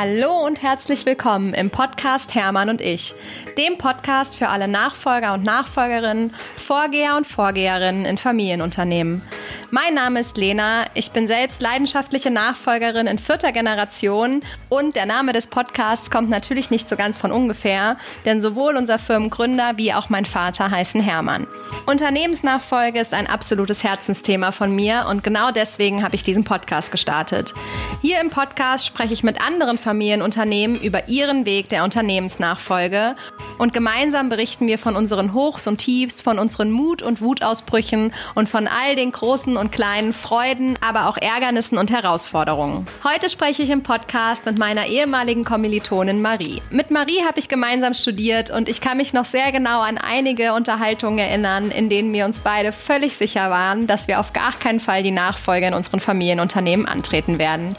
Hallo und herzlich willkommen im Podcast Hermann und ich, dem Podcast für alle Nachfolger und Nachfolgerinnen, Vorgeher und Vorgeherinnen in Familienunternehmen. Mein Name ist Lena, ich bin selbst leidenschaftliche Nachfolgerin in vierter Generation und der Name des Podcasts kommt natürlich nicht so ganz von ungefähr, denn sowohl unser Firmengründer wie auch mein Vater heißen Hermann. Unternehmensnachfolge ist ein absolutes Herzensthema von mir und genau deswegen habe ich diesen Podcast gestartet. Hier im Podcast spreche ich mit anderen Familienunternehmen über ihren Weg der Unternehmensnachfolge und gemeinsam berichten wir von unseren Hochs und Tiefs, von unseren Mut- und Wutausbrüchen und von all den großen und kleinen Freuden, aber auch Ärgernissen und Herausforderungen. Heute spreche ich im Podcast mit meiner ehemaligen Kommilitonin Marie. Mit Marie habe ich gemeinsam studiert und ich kann mich noch sehr genau an einige Unterhaltungen erinnern, in denen wir uns beide völlig sicher waren, dass wir auf gar keinen Fall die Nachfolge in unseren Familienunternehmen antreten werden.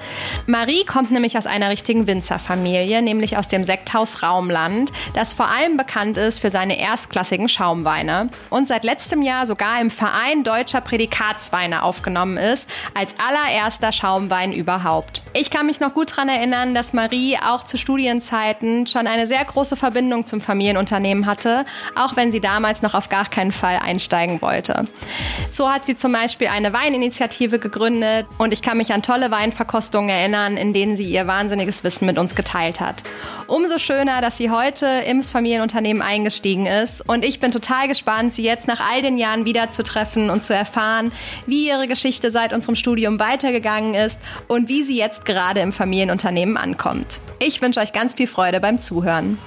Marie kommt nämlich aus einer richtigen Winzerfamilie, nämlich aus dem Sekthaus Raumland, das vor allem bekannt ist für seine erstklassigen Schaumweine und seit letztem Jahr sogar im Verein Deutscher Prädikatsweine Schaumweine aufgenommen ist, als allererster Schaumwein überhaupt. Ich kann mich noch gut daran erinnern, dass Marie auch zu Studienzeiten schon eine sehr große Verbindung zum Familienunternehmen hatte, auch wenn sie damals noch auf gar keinen Fall einsteigen wollte. So hat sie zum Beispiel eine Weininitiative gegründet und ich kann mich an tolle Weinverkostungen erinnern, in denen sie ihr wahnsinniges Wissen mit uns geteilt hat. Umso schöner, dass sie heute ins Familienunternehmen eingestiegen ist und ich bin total gespannt, sie jetzt nach all den Jahren wieder zu treffen und zu erfahren, wie wie ihre Geschichte seit unserem Studium weitergegangen ist und wie sie jetzt gerade im Familienunternehmen ankommt. Ich wünsche euch ganz viel Freude beim Zuhören.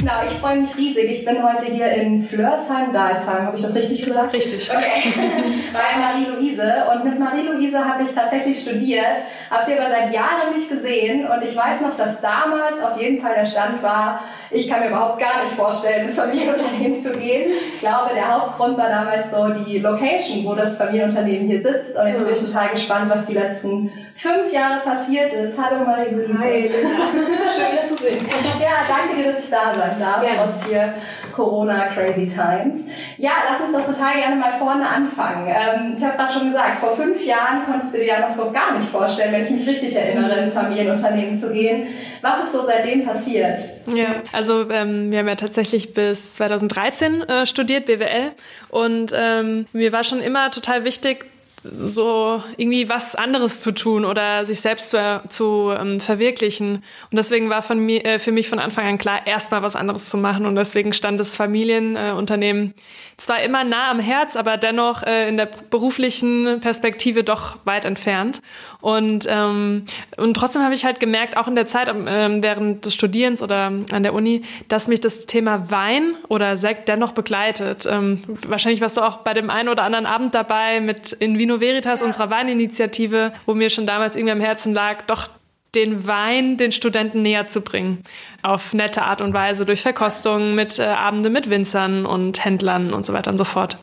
Genau, ich freue mich riesig. Ich bin heute hier in Flörsheim, Dalsheim. Habe ich das richtig gesagt? Richtig. Okay. Bei Marie-Louise. Und mit Marie-Louise habe ich tatsächlich studiert, habe sie aber seit Jahren nicht gesehen. Und ich weiß noch, dass damals auf jeden Fall der Stand war, ich kann mir überhaupt gar nicht vorstellen, ins Familienunternehmen zu gehen. Ich glaube, der Hauptgrund war damals so die Location, wo das Familienunternehmen hier sitzt. Und jetzt bin ich total gespannt, was die letzten fünf Jahre passiert ist. Hallo Marie-Louise. Hi, Schön, dich zu sehen. Ja, danke dir, dass ich da sein darf, trotz hier Corona Crazy Times. Ja, lass uns doch total gerne mal vorne anfangen. Ähm, ich habe gerade schon gesagt, vor fünf Jahren konntest du dir ja noch so gar nicht vorstellen, wenn ich mich richtig erinnere, ins Familienunternehmen zu gehen. Was ist so seitdem passiert? Ja, also ähm, wir haben ja tatsächlich bis 2013 äh, studiert, BWL. Und ähm, mir war schon immer total wichtig, so irgendwie was anderes zu tun oder sich selbst zu, zu ähm, verwirklichen. Und deswegen war von mir, äh, für mich von Anfang an klar, erstmal was anderes zu machen. Und deswegen stand das Familienunternehmen äh, zwar immer nah am Herz, aber dennoch äh, in der beruflichen Perspektive doch weit entfernt. Und, ähm, und trotzdem habe ich halt gemerkt, auch in der Zeit ähm, während des Studierens oder an der Uni, dass mich das Thema Wein oder Sekt dennoch begleitet. Ähm, wahrscheinlich warst du auch bei dem einen oder anderen Abend dabei mit in Vino Veritas, ja. unserer Weininitiative, wo mir schon damals irgendwie am Herzen lag, doch den Wein den Studenten näher zu bringen. Auf nette Art und Weise, durch Verkostungen, mit äh, Abende mit Winzern und Händlern und so weiter und so fort.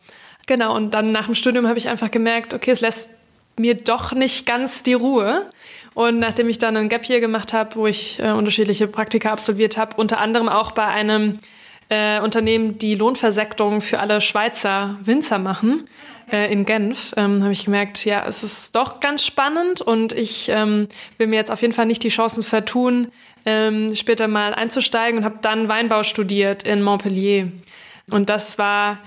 Genau, und dann nach dem Studium habe ich einfach gemerkt, okay, es lässt mir doch nicht ganz die Ruhe. Und nachdem ich dann ein Gap hier gemacht habe, wo ich äh, unterschiedliche Praktika absolviert habe, unter anderem auch bei einem äh, Unternehmen, die Lohnversektung für alle Schweizer Winzer machen, äh, in Genf, ähm, habe ich gemerkt, ja, es ist doch ganz spannend und ich ähm, will mir jetzt auf jeden Fall nicht die Chancen vertun, ähm, später mal einzusteigen und habe dann Weinbau studiert in Montpellier. Und das war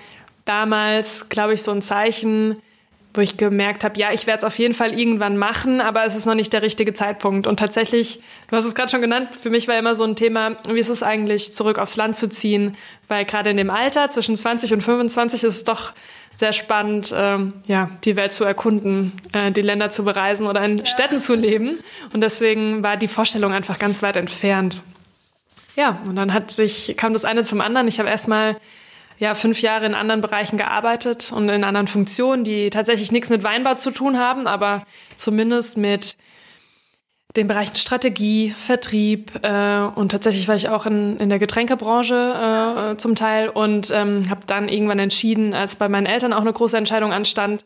damals, glaube ich, so ein Zeichen, wo ich gemerkt habe, ja, ich werde es auf jeden Fall irgendwann machen, aber es ist noch nicht der richtige Zeitpunkt. Und tatsächlich, du hast es gerade schon genannt, für mich war immer so ein Thema, wie ist es eigentlich, zurück aufs Land zu ziehen? Weil gerade in dem Alter zwischen 20 und 25 ist es doch sehr spannend, ähm, ja, die Welt zu erkunden, äh, die Länder zu bereisen oder in ja. Städten zu leben. Und deswegen war die Vorstellung einfach ganz weit entfernt. Ja, und dann hat sich, kam das eine zum anderen. Ich habe erstmal ja, fünf Jahre in anderen Bereichen gearbeitet und in anderen Funktionen, die tatsächlich nichts mit Weinbau zu tun haben, aber zumindest mit den Bereichen Strategie, Vertrieb äh, und tatsächlich war ich auch in, in der Getränkebranche äh, zum Teil und ähm, habe dann irgendwann entschieden, als bei meinen Eltern auch eine große Entscheidung anstand,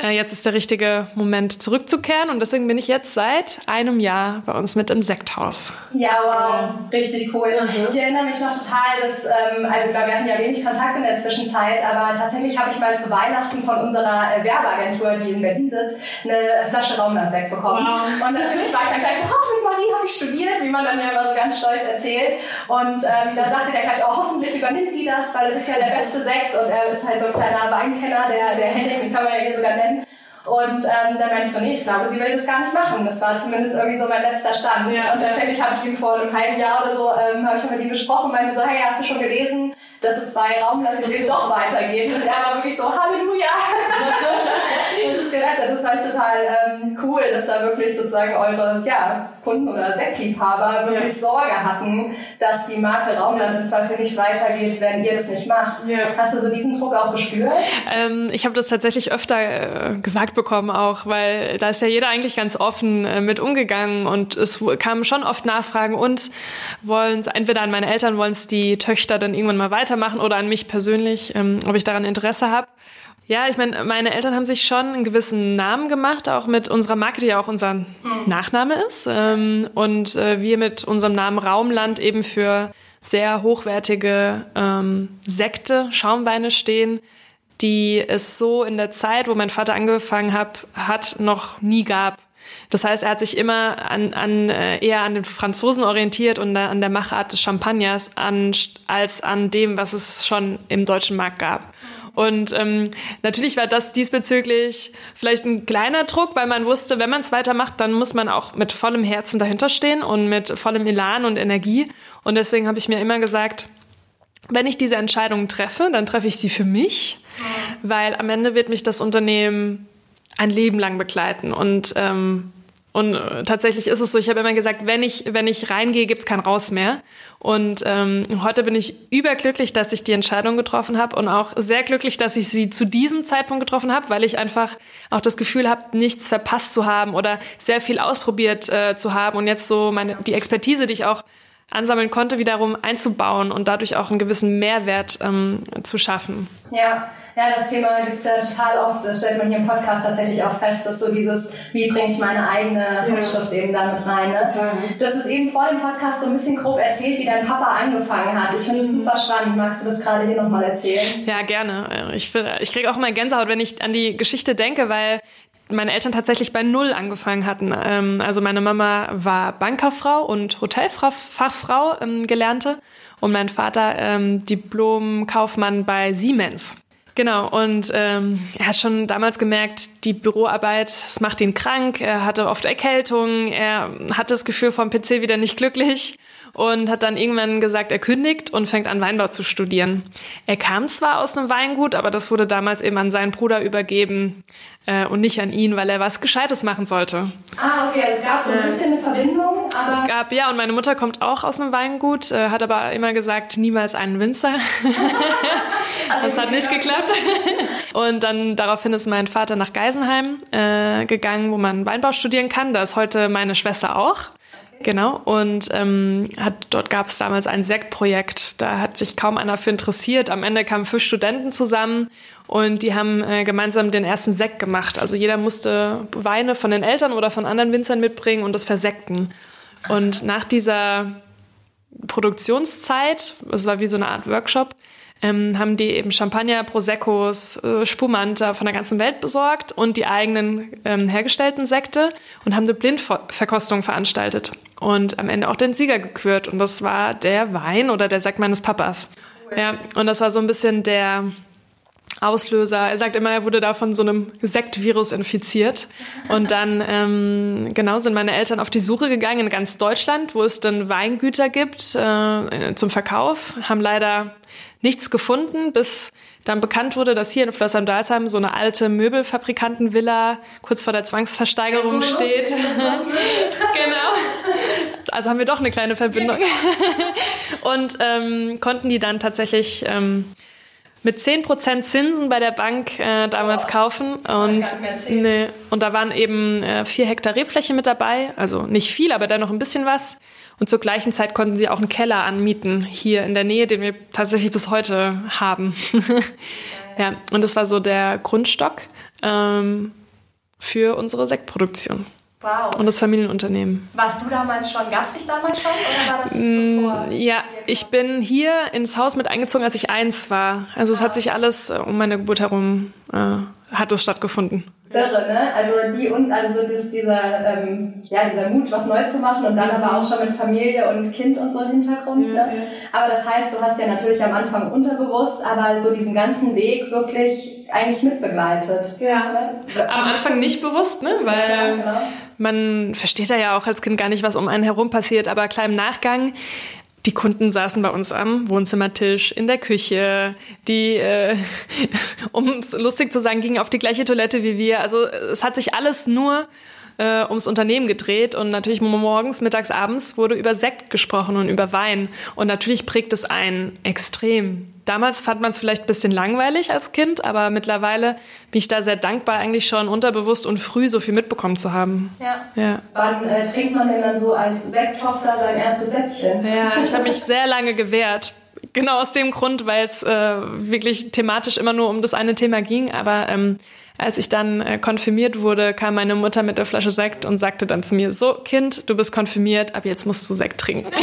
äh, jetzt ist der richtige Moment zurückzukehren und deswegen bin ich jetzt seit einem Jahr bei uns mit im Sekthaus. Ja, wow, richtig cool. Mhm. Ich erinnere mich noch total, dass, ähm, also wir hatten ja wenig Kontakt in der Zwischenzeit, aber tatsächlich habe ich mal zu Weihnachten von unserer äh, Werbeagentur, die in Berlin sitzt, eine Flasche Raumlandsekt bekommen. Wow. Und natürlich war ich dann gleich so, oh, mit Marie habe ich studiert, wie man dann ja immer so ganz stolz erzählt. Und ähm, da sagte der gleich, oh, hoffentlich übernimmt die das, weil es ist ja der beste Sekt und er ist halt so ein kleiner Weinkenner, der, der Henning, den kann man ja hier sogar nennen. Und ähm, dann meinte ich so, nee, ich glaube, sie will das gar nicht machen. Das war zumindest irgendwie so mein letzter Stand. Ja, und tatsächlich habe ich ihm vor einem halben Jahr oder so, ähm, habe ich mit ihm besprochen, meinte so, hey, hast du schon gelesen, dass es bei Raumlassing doch weitergeht? Und er war wirklich so, Halleluja! Und das gerettet. Das war total ähm, cool, dass da wirklich sozusagen eure ja, Kunden oder Sektliebhaber wirklich ja. Sorge hatten, dass die Marke Raumland im Zweifel nicht weitergeht, wenn ihr das nicht macht. Ja. Hast du so diesen Druck auch gespürt? Ähm, ich habe das tatsächlich öfter äh, gesagt bekommen auch, weil da ist ja jeder eigentlich ganz offen äh, mit umgegangen und es kamen schon oft Nachfragen und wollen entweder an meine Eltern wollen es die Töchter dann irgendwann mal weitermachen oder an mich persönlich, ähm, ob ich daran Interesse habe. Ja, ich meine, meine Eltern haben sich schon einen gewissen Namen gemacht, auch mit unserer Marke, die ja auch unser. Nachname ist. Ähm, und äh, wir mit unserem Namen Raumland eben für sehr hochwertige ähm, Sekte, Schaumweine stehen, die es so in der Zeit, wo mein Vater angefangen hat, hat noch nie gab. Das heißt, er hat sich immer an, an, äh, eher an den Franzosen orientiert und an der Machart des Champagners an, als an dem, was es schon im deutschen Markt gab. Und ähm, natürlich war das diesbezüglich vielleicht ein kleiner Druck, weil man wusste, wenn man es weitermacht, dann muss man auch mit vollem Herzen dahinter stehen und mit vollem Elan und Energie. Und deswegen habe ich mir immer gesagt, wenn ich diese Entscheidung treffe, dann treffe ich sie für mich, weil am Ende wird mich das Unternehmen ein Leben lang begleiten. Und ähm, und äh, tatsächlich ist es so, ich habe immer gesagt, wenn ich, wenn ich reingehe, gibt's kein Raus mehr. Und ähm, heute bin ich überglücklich, dass ich die Entscheidung getroffen habe und auch sehr glücklich, dass ich sie zu diesem Zeitpunkt getroffen habe, weil ich einfach auch das Gefühl habe, nichts verpasst zu haben oder sehr viel ausprobiert äh, zu haben und jetzt so meine die Expertise, die ich auch ansammeln konnte, wiederum einzubauen und dadurch auch einen gewissen Mehrwert ähm, zu schaffen. Ja, ja, das Thema gibt es ja total oft, das stellt man hier im Podcast tatsächlich auch fest, dass so dieses, wie bringe ich meine eigene Handschrift ja. eben damit rein. Ne? Total. Du hast es eben vor dem Podcast so ein bisschen grob erzählt, wie dein Papa angefangen hat. Ich finde es mhm. super spannend. Magst du das gerade hier nochmal erzählen? Ja, gerne. Ich, ich kriege auch mal Gänsehaut, wenn ich an die Geschichte denke, weil meine Eltern tatsächlich bei Null angefangen hatten. Ähm, also meine Mama war Bankkauffrau und Hotelfachfrau ähm, gelernte und mein Vater ähm, Diplom-Kaufmann bei Siemens. Genau, und ähm, er hat schon damals gemerkt, die Büroarbeit, es macht ihn krank, er hatte oft Erkältungen, er hatte das Gefühl vom PC wieder nicht glücklich und hat dann irgendwann gesagt, er kündigt und fängt an, Weinbau zu studieren. Er kam zwar aus einem Weingut, aber das wurde damals eben an seinen Bruder übergeben äh, und nicht an ihn, weil er was Gescheites machen sollte. Ah, okay, also es gab so ein bisschen eine Verbindung. Aber es gab, ja, und meine Mutter kommt auch aus einem Weingut, äh, hat aber immer gesagt, niemals einen Winzer. das hat nicht geklappt. und dann daraufhin ist mein Vater nach Geisenheim äh, gegangen, wo man Weinbau studieren kann. Da ist heute meine Schwester auch. Genau, und ähm, hat, dort gab es damals ein Sektprojekt. Da hat sich kaum einer für interessiert. Am Ende kamen fünf Studenten zusammen und die haben äh, gemeinsam den ersten Sekt gemacht. Also jeder musste Weine von den Eltern oder von anderen Winzern mitbringen und das versekten. Und nach dieser Produktionszeit, es war wie so eine Art Workshop, ähm, haben die eben Champagner, Proseccos, äh, Spumante von der ganzen Welt besorgt und die eigenen ähm, hergestellten Sekte und haben eine Blindverkostung veranstaltet und am Ende auch den Sieger gekürt. Und das war der Wein oder der Sekt meines Papas. Ja, und das war so ein bisschen der Auslöser. Er sagt immer, er wurde da von so einem Sektvirus infiziert. Und dann, ähm, genau, sind meine Eltern auf die Suche gegangen in ganz Deutschland, wo es dann Weingüter gibt äh, zum Verkauf. Haben leider nichts gefunden, bis dann bekannt wurde, dass hier in Flössern-Dalsheim so eine alte Möbelfabrikantenvilla kurz vor der Zwangsversteigerung steht. genau. Also haben wir doch eine kleine Verbindung. Und ähm, konnten die dann tatsächlich ähm, mit 10% Zinsen bei der Bank äh, damals wow. kaufen. Und, ne, und da waren eben äh, vier Hektar Rebfläche mit dabei. Also nicht viel, aber dennoch ein bisschen was. Und zur gleichen Zeit konnten sie auch einen Keller anmieten, hier in der Nähe, den wir tatsächlich bis heute haben. ja, und das war so der Grundstock. ähm, für unsere Sektproduktion. Wow. Und das Familienunternehmen. Warst du damals schon, gab es dich damals schon oder war das mm, bevor? Ja, ich bin hier ins Haus mit eingezogen, als ich eins war. Also es hat ah. sich alles äh, um meine Geburt herum, äh, hat es stattgefunden. Irre, ne? Also die und also das, dieser, ähm, ja, dieser Mut, was neu zu machen und dann aber auch schon mit Familie und Kind und so im Hintergrund. Ja, ne? Aber das heißt, du hast ja natürlich am Anfang unterbewusst, aber so diesen ganzen Weg wirklich eigentlich mitbegleitet. Ja. Ne? Am Anfang nicht bewusst, ne? Weil ja, genau. Man versteht da ja auch als Kind gar nicht, was um einen herum passiert, aber klar im Nachgang die Kunden saßen bei uns am Wohnzimmertisch, in der Küche. Die, äh, um es lustig zu sagen, gingen auf die gleiche Toilette wie wir. Also es hat sich alles nur äh, ums Unternehmen gedreht und natürlich morgens, mittags, abends wurde über Sekt gesprochen und über Wein. Und natürlich prägt es einen extrem. Damals fand man es vielleicht ein bisschen langweilig als Kind, aber mittlerweile bin ich da sehr dankbar, eigentlich schon unterbewusst und früh so viel mitbekommen zu haben. Ja. ja. Wann äh, trinkt man denn dann so als Sekttochter sein erstes Säckchen? Ja, ich habe mich sehr lange gewehrt. Genau aus dem Grund, weil es äh, wirklich thematisch immer nur um das eine Thema ging. Aber ähm, als ich dann äh, konfirmiert wurde, kam meine Mutter mit der Flasche Sekt und sagte dann zu mir, so Kind, du bist konfirmiert, ab jetzt musst du Sekt trinken.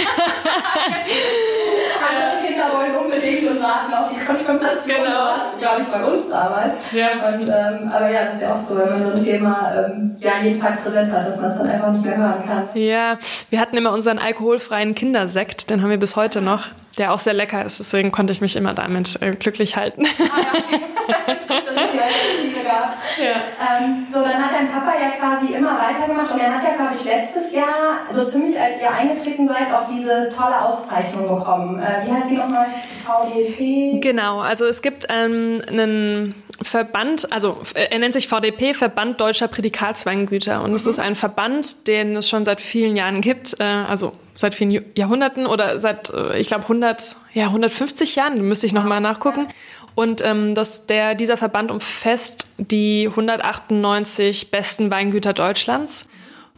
Andere Kinder wollen unbedingt und warten auf die Konfirmation. Genau. So war glaube ich, bei uns damals. Ja. Und, ähm, aber ja, das ist ja auch so, wenn man so ein Thema ähm, ja, jeden Tag präsent hat, dass man es dann einfach nicht mehr hören kann. Ja, wir hatten immer unseren alkoholfreien Kindersekt, den haben wir bis heute noch, der auch sehr lecker ist. Deswegen konnte ich mich immer damit äh, glücklich halten. Ah, ja, okay. das ist ja. Ja. Ähm, so, dann hat dein Papa ja quasi immer weitergemacht und er hat ja, glaube ich, letztes Jahr, so ziemlich als ihr eingetreten seid, auch diese tolle Auszeichnung bekommen. Äh, wie heißt die nochmal? VDP? Genau, also es gibt ähm, einen Verband, also äh, er nennt sich VDP, Verband Deutscher Prädikatsweingüter. Und es mhm. ist ein Verband, den es schon seit vielen Jahren gibt, äh, also seit vielen Jahrhunderten oder seit, äh, ich glaube, 100, ja, 150 Jahren, müsste ich nochmal nachgucken. Und ähm, das, der, dieser Verband umfasst die 198 besten Weingüter Deutschlands.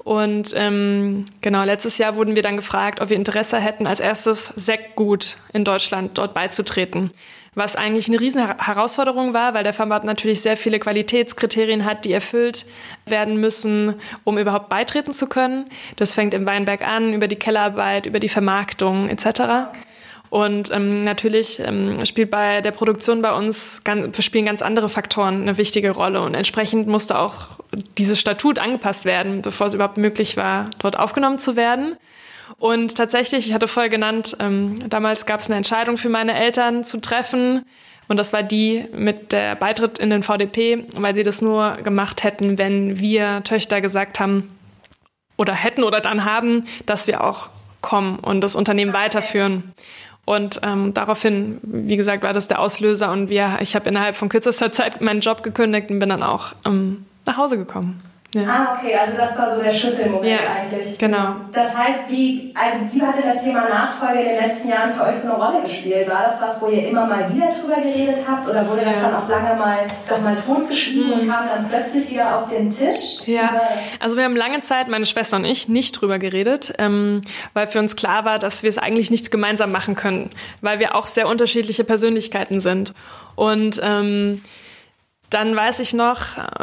Und ähm, genau, letztes Jahr wurden wir dann gefragt, ob wir Interesse hätten, als erstes Sektgut in Deutschland dort beizutreten. Was eigentlich eine riesen Herausforderung war, weil der Verband natürlich sehr viele Qualitätskriterien hat, die erfüllt werden müssen, um überhaupt beitreten zu können. Das fängt im Weinberg an, über die Kellerarbeit, über die Vermarktung etc. Und ähm, natürlich ähm, spielt bei der Produktion bei uns ganz, spielen ganz andere Faktoren eine wichtige Rolle. Und entsprechend musste auch dieses Statut angepasst werden, bevor es überhaupt möglich war, dort aufgenommen zu werden. Und tatsächlich, ich hatte vorher genannt, ähm, damals gab es eine Entscheidung für meine Eltern zu treffen. Und das war die mit der Beitritt in den VDP, weil sie das nur gemacht hätten, wenn wir Töchter gesagt haben oder hätten oder dann haben, dass wir auch kommen und das Unternehmen weiterführen. Und ähm, daraufhin, wie gesagt, war das der Auslöser und wir, ich habe innerhalb von kürzester Zeit meinen Job gekündigt und bin dann auch ähm, nach Hause gekommen. Ja. Ah, okay, also das war so der Schlüsselmoment ja, eigentlich. Genau. Das heißt, wie, also wie hat denn das Thema Nachfolge in den letzten Jahren für euch so eine Rolle gespielt? War das was, wo ihr immer mal wieder drüber geredet habt oder wurde ja. das dann auch lange mal, sag mal, totgeschwiegen mhm. und kam dann plötzlich wieder auf den Tisch? Ja, also wir haben lange Zeit, meine Schwester und ich, nicht drüber geredet, ähm, weil für uns klar war, dass wir es eigentlich nicht gemeinsam machen können, weil wir auch sehr unterschiedliche Persönlichkeiten sind. Und ähm, dann weiß ich noch,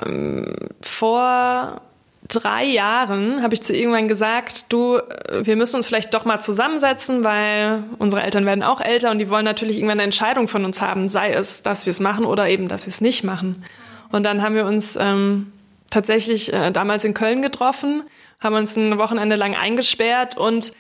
ähm, vor drei Jahren habe ich zu irgendwann gesagt, du, wir müssen uns vielleicht doch mal zusammensetzen, weil unsere Eltern werden auch älter und die wollen natürlich irgendwann eine Entscheidung von uns haben, sei es, dass wir es machen oder eben, dass wir es nicht machen. Und dann haben wir uns ähm, tatsächlich äh, damals in Köln getroffen, haben uns ein Wochenende lang eingesperrt und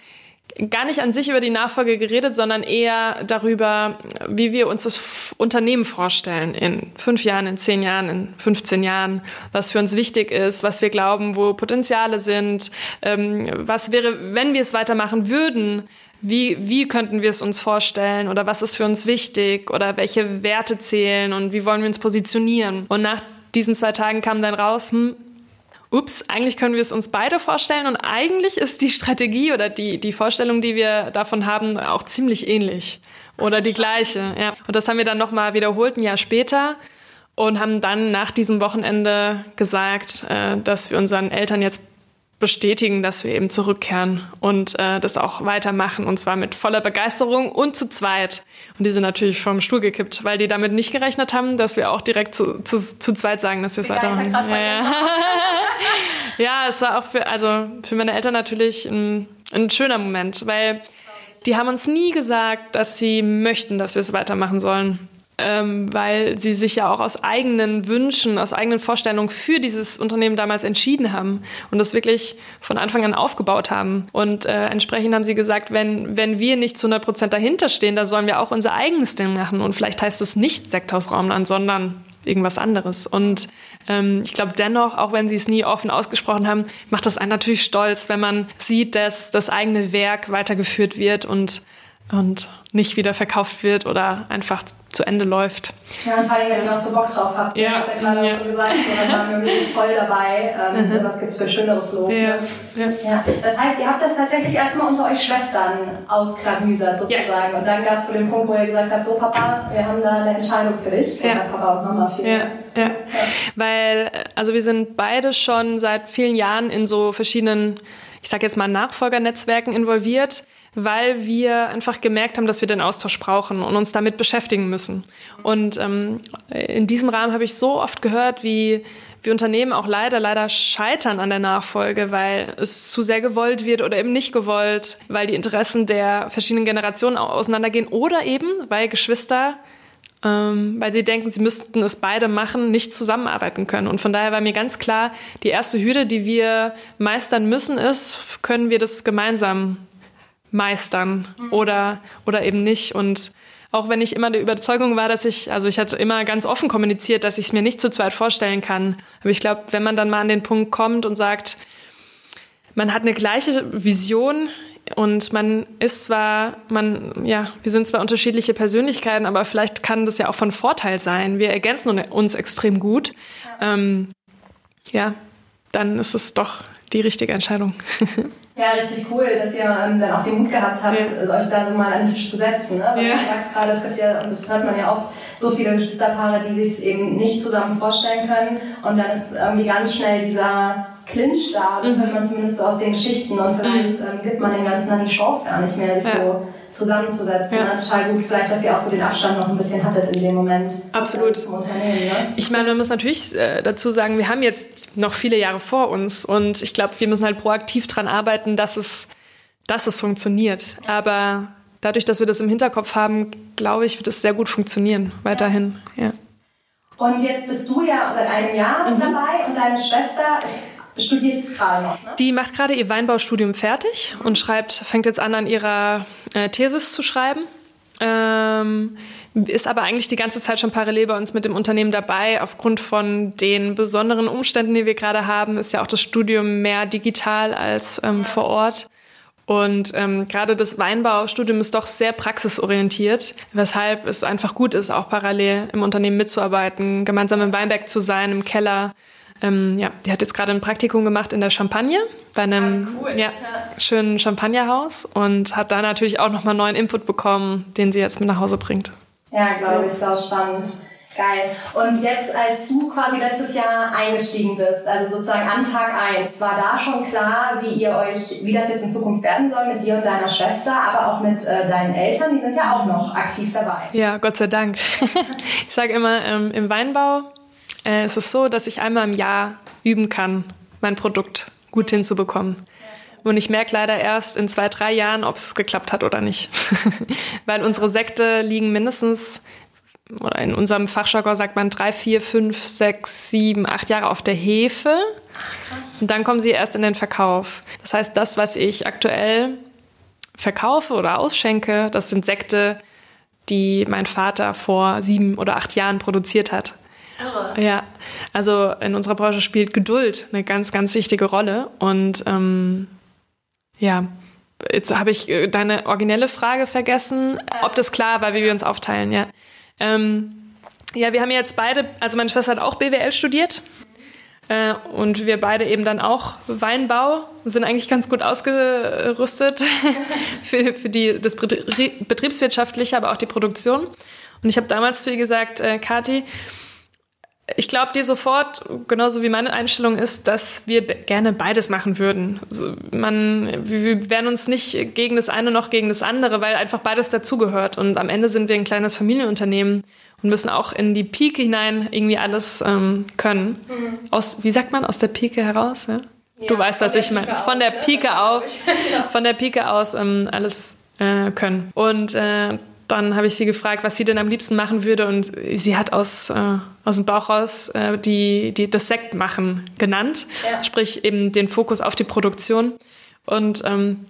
gar nicht an sich über die Nachfolge geredet, sondern eher darüber, wie wir uns das Unternehmen vorstellen in fünf Jahren, in zehn Jahren, in 15 Jahren, was für uns wichtig ist, was wir glauben, wo Potenziale sind, ähm, was wäre, wenn wir es weitermachen würden, wie, wie könnten wir es uns vorstellen oder was ist für uns wichtig oder welche Werte zählen und wie wollen wir uns positionieren. Und nach diesen zwei Tagen kam dann raus, hm, ups, eigentlich können wir es uns beide vorstellen und eigentlich ist die Strategie oder die, die Vorstellung, die wir davon haben, auch ziemlich ähnlich oder die gleiche. Ja. Und das haben wir dann nochmal wiederholt, ein Jahr später und haben dann nach diesem Wochenende gesagt, äh, dass wir unseren Eltern jetzt bestätigen, dass wir eben zurückkehren und äh, das auch weitermachen und zwar mit voller Begeisterung und zu zweit. Und die sind natürlich vom Stuhl gekippt, weil die damit nicht gerechnet haben, dass wir auch direkt zu, zu, zu zweit sagen, dass wir es weitermachen. Ja, ja. es war auch für, also für meine Eltern natürlich ein, ein schöner Moment, weil die haben uns nie gesagt, dass sie möchten, dass wir es weitermachen sollen ähm, weil sie sich ja auch aus eigenen Wünschen, aus eigenen Vorstellungen für dieses Unternehmen damals entschieden haben und das wirklich von Anfang an aufgebaut haben. Und äh, entsprechend haben sie gesagt, wenn, wenn wir nicht zu 100 Prozent dahinter stehen, da sollen wir auch unser eigenes Ding machen. Und vielleicht heißt es nicht Sekthaus Raumland, sondern irgendwas anderes. Und ähm, ich glaube dennoch, auch wenn sie es nie offen ausgesprochen haben, macht das einen natürlich stolz, wenn man sieht, dass das eigene Werk weitergeführt wird und und nicht wieder verkauft wird oder einfach zu Ende läuft. Ja, und vor allem, wenn ihr noch so Bock drauf habt. Ja. Du hast ja gerade ja. so gesagt, so, dann waren wir voll dabei. Ähm, mhm. Was gibt's für schöneres Lob? Ja. Ne? Ja. ja. Das heißt, ihr habt das tatsächlich erstmal unter euch Schwestern ausklamüsert sozusagen. Und dann gab es so den Punkt, wo ihr gesagt habt, so Papa, wir haben da eine Entscheidung für dich. Ja. Papa und Mama für ja. Ja. Weil, also wir sind beide schon seit vielen Jahren in so verschiedenen, ich sag jetzt mal Nachfolgernetzwerken involviert weil wir einfach gemerkt haben, dass wir den Austausch brauchen und uns damit beschäftigen müssen. Und ähm, in diesem Rahmen habe ich so oft gehört, wie, wie Unternehmen auch leider, leider scheitern an der Nachfolge, weil es zu sehr gewollt wird oder eben nicht gewollt, weil die Interessen der verschiedenen Generationen auseinandergehen oder eben, weil Geschwister ähm, weil sie denken, sie müssten es beide machen, nicht zusammenarbeiten können. Und von daher war mir ganz klar, die erste Hürde, die wir meistern müssen, ist, können wir das gemeinsam meistern mhm. oder, oder eben nicht. Und auch wenn ich immer der Überzeugung war, dass ich, also ich hatte immer ganz offen kommuniziert, dass ich es mir nicht zu zweit vorstellen kann. Aber ich glaube, wenn man dann mal an den Punkt kommt und sagt, man hat eine gleiche Vision und man ist zwar, man, ja, wir sind zwar unterschiedliche Persönlichkeiten, aber vielleicht kann das ja auch von Vorteil sein. Wir ergänzen uns extrem gut. ja, ähm, ja dann ist es doch die richtige Entscheidung. Ja, richtig cool, dass ihr ähm, dann auch den Mut gehabt habt, ja. euch da so mal an den Tisch zu setzen. Ne? Weil ja. du sagst gerade, es gibt ja, und das hört man ja oft, so viele Geschwisterpaare, die sich es eben nicht zusammen vorstellen können. Und dann ist irgendwie ganz schnell dieser Clinch da. Das mhm. hört man zumindest so aus den Geschichten. Und vielleicht mhm. ähm, gibt man dem Ganzen dann die Chance gar nicht mehr, sich ja. so zusammenzusetzen. Ja. Ne? Total gut. Vielleicht, dass ihr auch so den Abstand noch ein bisschen hattet in dem Moment. Absolut. Zum Unternehmen, ne? Ich meine, man muss natürlich äh, dazu sagen, wir haben jetzt noch viele Jahre vor uns und ich glaube, wir müssen halt proaktiv daran arbeiten, dass es, dass es funktioniert. Aber dadurch, dass wir das im Hinterkopf haben, glaube ich, wird es sehr gut funktionieren weiterhin. Ja. ja. Und jetzt bist du ja seit einem Jahr mhm. dabei und deine Schwester ist studiert gerade noch, ne? Die macht gerade ihr Weinbaustudium fertig und schreibt, fängt jetzt an, an ihrer äh, Thesis zu schreiben. Ähm, ist aber eigentlich die ganze Zeit schon parallel bei uns mit dem Unternehmen dabei. Aufgrund von den besonderen Umständen, die wir gerade haben, ist ja auch das Studium mehr digital als ähm, vor Ort. Und ähm, gerade das Weinbaustudium ist doch sehr praxisorientiert, weshalb es einfach gut ist, auch parallel im Unternehmen mitzuarbeiten, gemeinsam im Weinberg zu sein, im Keller, ähm, ja, die hat jetzt gerade ein Praktikum gemacht in der Champagne bei einem ah, cool. ja, ja. schönen Champagnerhaus und hat da natürlich auch nochmal neuen Input bekommen, den sie jetzt mit nach Hause bringt. Ja, glaube ich, ist auch spannend. Geil. Und jetzt, als du quasi letztes Jahr eingestiegen bist, also sozusagen an Tag 1, war da schon klar, wie ihr euch, wie das jetzt in Zukunft werden soll mit dir und deiner Schwester, aber auch mit äh, deinen Eltern, die sind ja auch noch aktiv dabei. Ja, Gott sei Dank. ich sage immer, ähm, im Weinbau äh, es ist so, dass ich einmal im Jahr üben kann, mein Produkt gut hinzubekommen. Und ich merke leider erst in zwei, drei Jahren, ob es geklappt hat oder nicht. Weil unsere Sekte liegen mindestens, oder in unserem Fachjargon sagt man drei, vier, fünf, sechs, sieben, acht Jahre auf der Hefe. Und dann kommen sie erst in den Verkauf. Das heißt, das, was ich aktuell verkaufe oder ausschenke, das sind Sekte, die mein Vater vor sieben oder acht Jahren produziert hat. Irre. Ja, also in unserer Branche spielt Geduld eine ganz, ganz wichtige Rolle. Und ähm, ja, jetzt habe ich äh, deine originelle Frage vergessen, ob das klar war, wie wir uns aufteilen, ja. Ähm, ja, wir haben jetzt beide, also meine Schwester hat auch BWL studiert äh, und wir beide eben dann auch Weinbau, sind eigentlich ganz gut ausgerüstet für, für die, das Betriebswirtschaftliche, aber auch die Produktion. Und ich habe damals zu ihr gesagt, äh, Kathi, ich glaube dir sofort, genauso wie meine Einstellung ist, dass wir gerne beides machen würden. Also man, wir wären uns nicht gegen das eine noch gegen das andere, weil einfach beides dazugehört. Und am Ende sind wir ein kleines Familienunternehmen und müssen auch in die Pike hinein irgendwie alles ähm, können. Mhm. Aus, wie sagt man, aus der Pike heraus? Ja? Ja, du weißt, was ich meine. Von der Pike auf, von der Pike aus ähm, alles äh, können. Und äh, dann habe ich sie gefragt, was sie denn am liebsten machen würde. Und sie hat aus, äh, aus dem Bauch raus äh, die, die, das Sekt machen genannt. Ja. Sprich eben den Fokus auf die Produktion. Und ähm,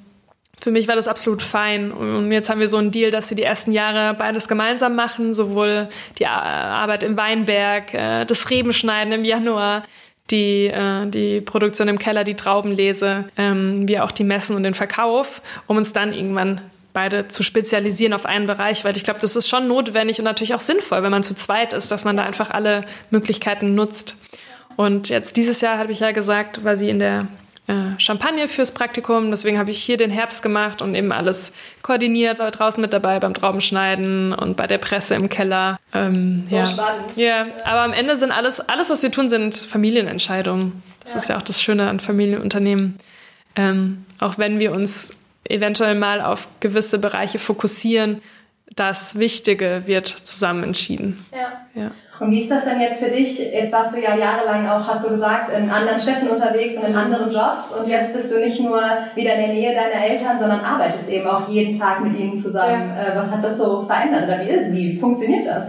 für mich war das absolut fein. Und jetzt haben wir so einen Deal, dass wir die ersten Jahre beides gemeinsam machen. Sowohl die Arbeit im Weinberg, äh, das Rebenschneiden im Januar, die, äh, die Produktion im Keller, die Traubenlese, ähm, wie auch die Messen und den Verkauf, um uns dann irgendwann beide zu spezialisieren auf einen Bereich, weil ich glaube, das ist schon notwendig und natürlich auch sinnvoll, wenn man zu zweit ist, dass man da einfach alle Möglichkeiten nutzt. Und jetzt dieses Jahr habe ich ja gesagt, war sie in der äh, Champagne fürs Praktikum. Deswegen habe ich hier den Herbst gemacht und eben alles koordiniert, war draußen mit dabei beim Traubenschneiden und bei der Presse im Keller. Ähm, so ja. spannend. Ja, aber am Ende sind alles, alles, was wir tun, sind Familienentscheidungen. Das ja. ist ja auch das Schöne an Familienunternehmen. Ähm, auch wenn wir uns eventuell mal auf gewisse Bereiche fokussieren. Das Wichtige wird zusammen entschieden. Ja. ja. Und wie ist das denn jetzt für dich? Jetzt warst du ja jahrelang auch, hast du gesagt, in anderen Städten unterwegs und in anderen Jobs und jetzt bist du nicht nur wieder in der Nähe deiner Eltern, sondern arbeitest eben auch jeden Tag mit ihnen zusammen. Ja. Äh, was hat das so verändert oder wie, wie funktioniert das?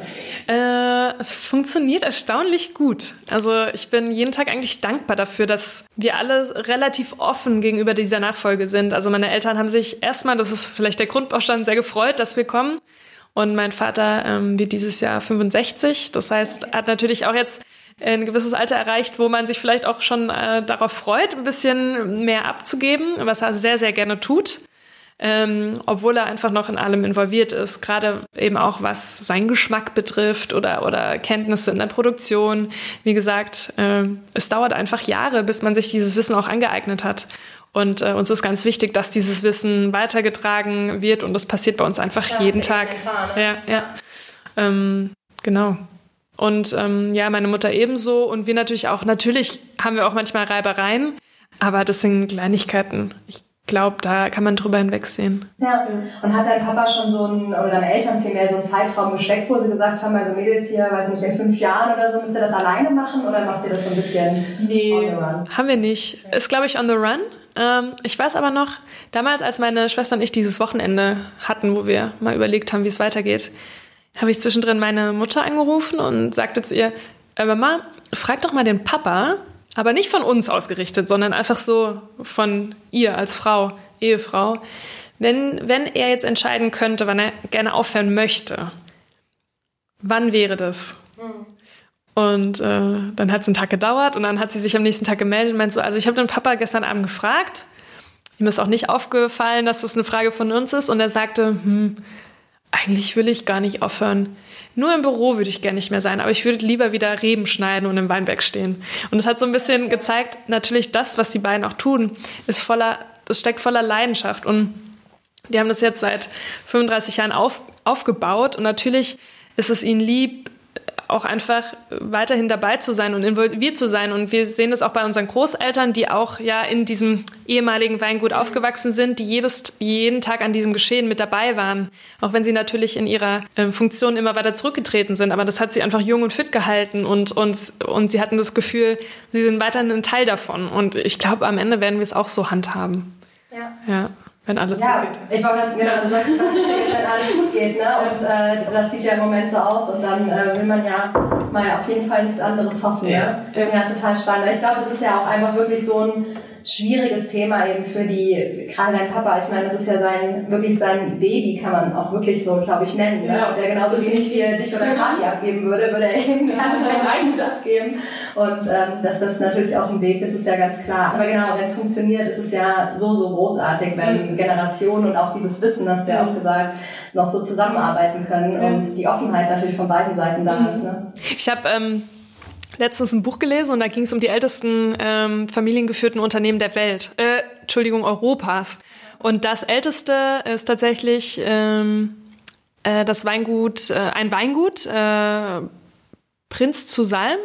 Äh, es funktioniert erstaunlich gut. Also ich bin jeden Tag eigentlich dankbar dafür, dass wir alle relativ offen gegenüber dieser Nachfolge sind. Also meine Eltern haben sich erstmal, das ist vielleicht der Grundbaustein, sehr gefreut, dass wir kommen. Und mein Vater ähm, wird dieses Jahr 65. Das heißt, hat natürlich auch jetzt ein gewisses Alter erreicht, wo man sich vielleicht auch schon äh, darauf freut, ein bisschen mehr abzugeben, was er sehr, sehr gerne tut ähm, obwohl er einfach noch in allem involviert ist, gerade eben auch was seinen Geschmack betrifft oder, oder Kenntnisse in der Produktion. Wie gesagt, äh, es dauert einfach Jahre, bis man sich dieses Wissen auch angeeignet hat. Und äh, uns ist ganz wichtig, dass dieses Wissen weitergetragen wird und das passiert bei uns einfach ja, jeden Tag. Ne? Ja, ja. Ähm, genau. Und ähm, ja, meine Mutter ebenso und wir natürlich auch. Natürlich haben wir auch manchmal Reibereien, aber das sind Kleinigkeiten. Ich glaube, da kann man drüber hinwegsehen. Ja, und hat dein Papa schon so ein, oder deine Eltern vielmehr so einen Zeitraum gesteckt, wo sie gesagt haben, also Mädels hier, weiß nicht, in fünf Jahren oder so, müsst ihr das alleine machen oder macht ihr das so ein bisschen nee, on the run? Haben wir nicht. Okay. Ist, glaube ich, on the run. Ähm, ich weiß aber noch, damals, als meine Schwester und ich dieses Wochenende hatten, wo wir mal überlegt haben, wie es weitergeht, habe ich zwischendrin meine Mutter angerufen und sagte zu ihr, äh, Mama, frag doch mal den Papa, aber nicht von uns ausgerichtet, sondern einfach so von ihr als Frau, Ehefrau. Wenn, wenn er jetzt entscheiden könnte, wann er gerne aufhören möchte, wann wäre das? Und äh, dann hat es einen Tag gedauert und dann hat sie sich am nächsten Tag gemeldet und meinte so, also ich habe den Papa gestern Abend gefragt, ihm ist auch nicht aufgefallen, dass das eine Frage von uns ist und er sagte, hm, eigentlich will ich gar nicht aufhören. Nur im Büro würde ich gerne nicht mehr sein, aber ich würde lieber wieder Reben schneiden und im Weinberg stehen. Und es hat so ein bisschen gezeigt, natürlich das, was die beiden auch tun, ist voller, das steckt voller Leidenschaft. Und die haben das jetzt seit 35 Jahren auf, aufgebaut und natürlich ist es ihnen lieb, auch einfach weiterhin dabei zu sein und involviert zu sein. Und wir sehen das auch bei unseren Großeltern, die auch ja in diesem ehemaligen Weingut aufgewachsen sind, die jedes, jeden Tag an diesem Geschehen mit dabei waren. Auch wenn sie natürlich in ihrer äh, Funktion immer weiter zurückgetreten sind. Aber das hat sie einfach jung und fit gehalten und, und, und sie hatten das Gefühl, sie sind weiterhin ein Teil davon. Und ich glaube, am Ende werden wir es auch so handhaben. Ja. ja wenn alles ja, gut geht. Ich wollte genau, du sagst, wenn alles gut geht, ne? Und äh, das sieht ja im Moment so aus und dann äh, will man ja mal auf jeden Fall nichts anderes hoffen. Ja, ne? ja total spannend. Ich glaube, es ist ja auch einfach wirklich so ein schwieriges Thema eben für die, gerade dein Papa, ich meine, das ist ja sein, wirklich sein Baby, kann man auch wirklich so, glaube ich, nennen. Ne? Und der genauso wie ich dir dich oder Kathi abgeben würde, würde er eben gerne sein Weingut abgeben. Und ähm, dass das natürlich auch ein Weg ist, ist ja ganz klar. Aber genau, wenn es funktioniert, ist es ja so, so großartig, wenn mhm. Generationen und auch dieses Wissen, hast du ja auch gesagt, noch so zusammenarbeiten können und die Offenheit natürlich von beiden Seiten da mhm. ist. Ne? Ich habe ähm letztens ein Buch gelesen und da ging es um die ältesten ähm, familiengeführten Unternehmen der Welt, äh, Entschuldigung, Europas. Und das älteste ist tatsächlich ähm, äh, das Weingut, äh, ein Weingut, äh, Prinz zu Salm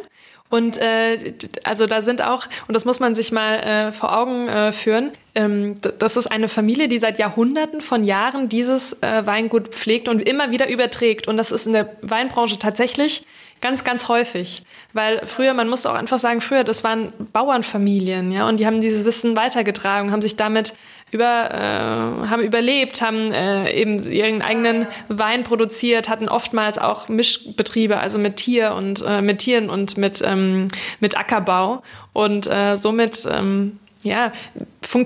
Und äh, also da sind auch, und das muss man sich mal äh, vor Augen äh, führen, ähm, das ist eine Familie, die seit Jahrhunderten von Jahren dieses äh, Weingut pflegt und immer wieder überträgt. Und das ist in der Weinbranche tatsächlich ganz, ganz häufig. Weil früher, man muss auch einfach sagen, früher, das waren Bauernfamilien, ja, und die haben dieses Wissen weitergetragen, haben sich damit über, äh, haben überlebt, haben äh, eben ihren eigenen Wein produziert, hatten oftmals auch Mischbetriebe, also mit Tier und äh, mit Tieren und mit, ähm, mit Ackerbau. Und äh, somit ähm, ja,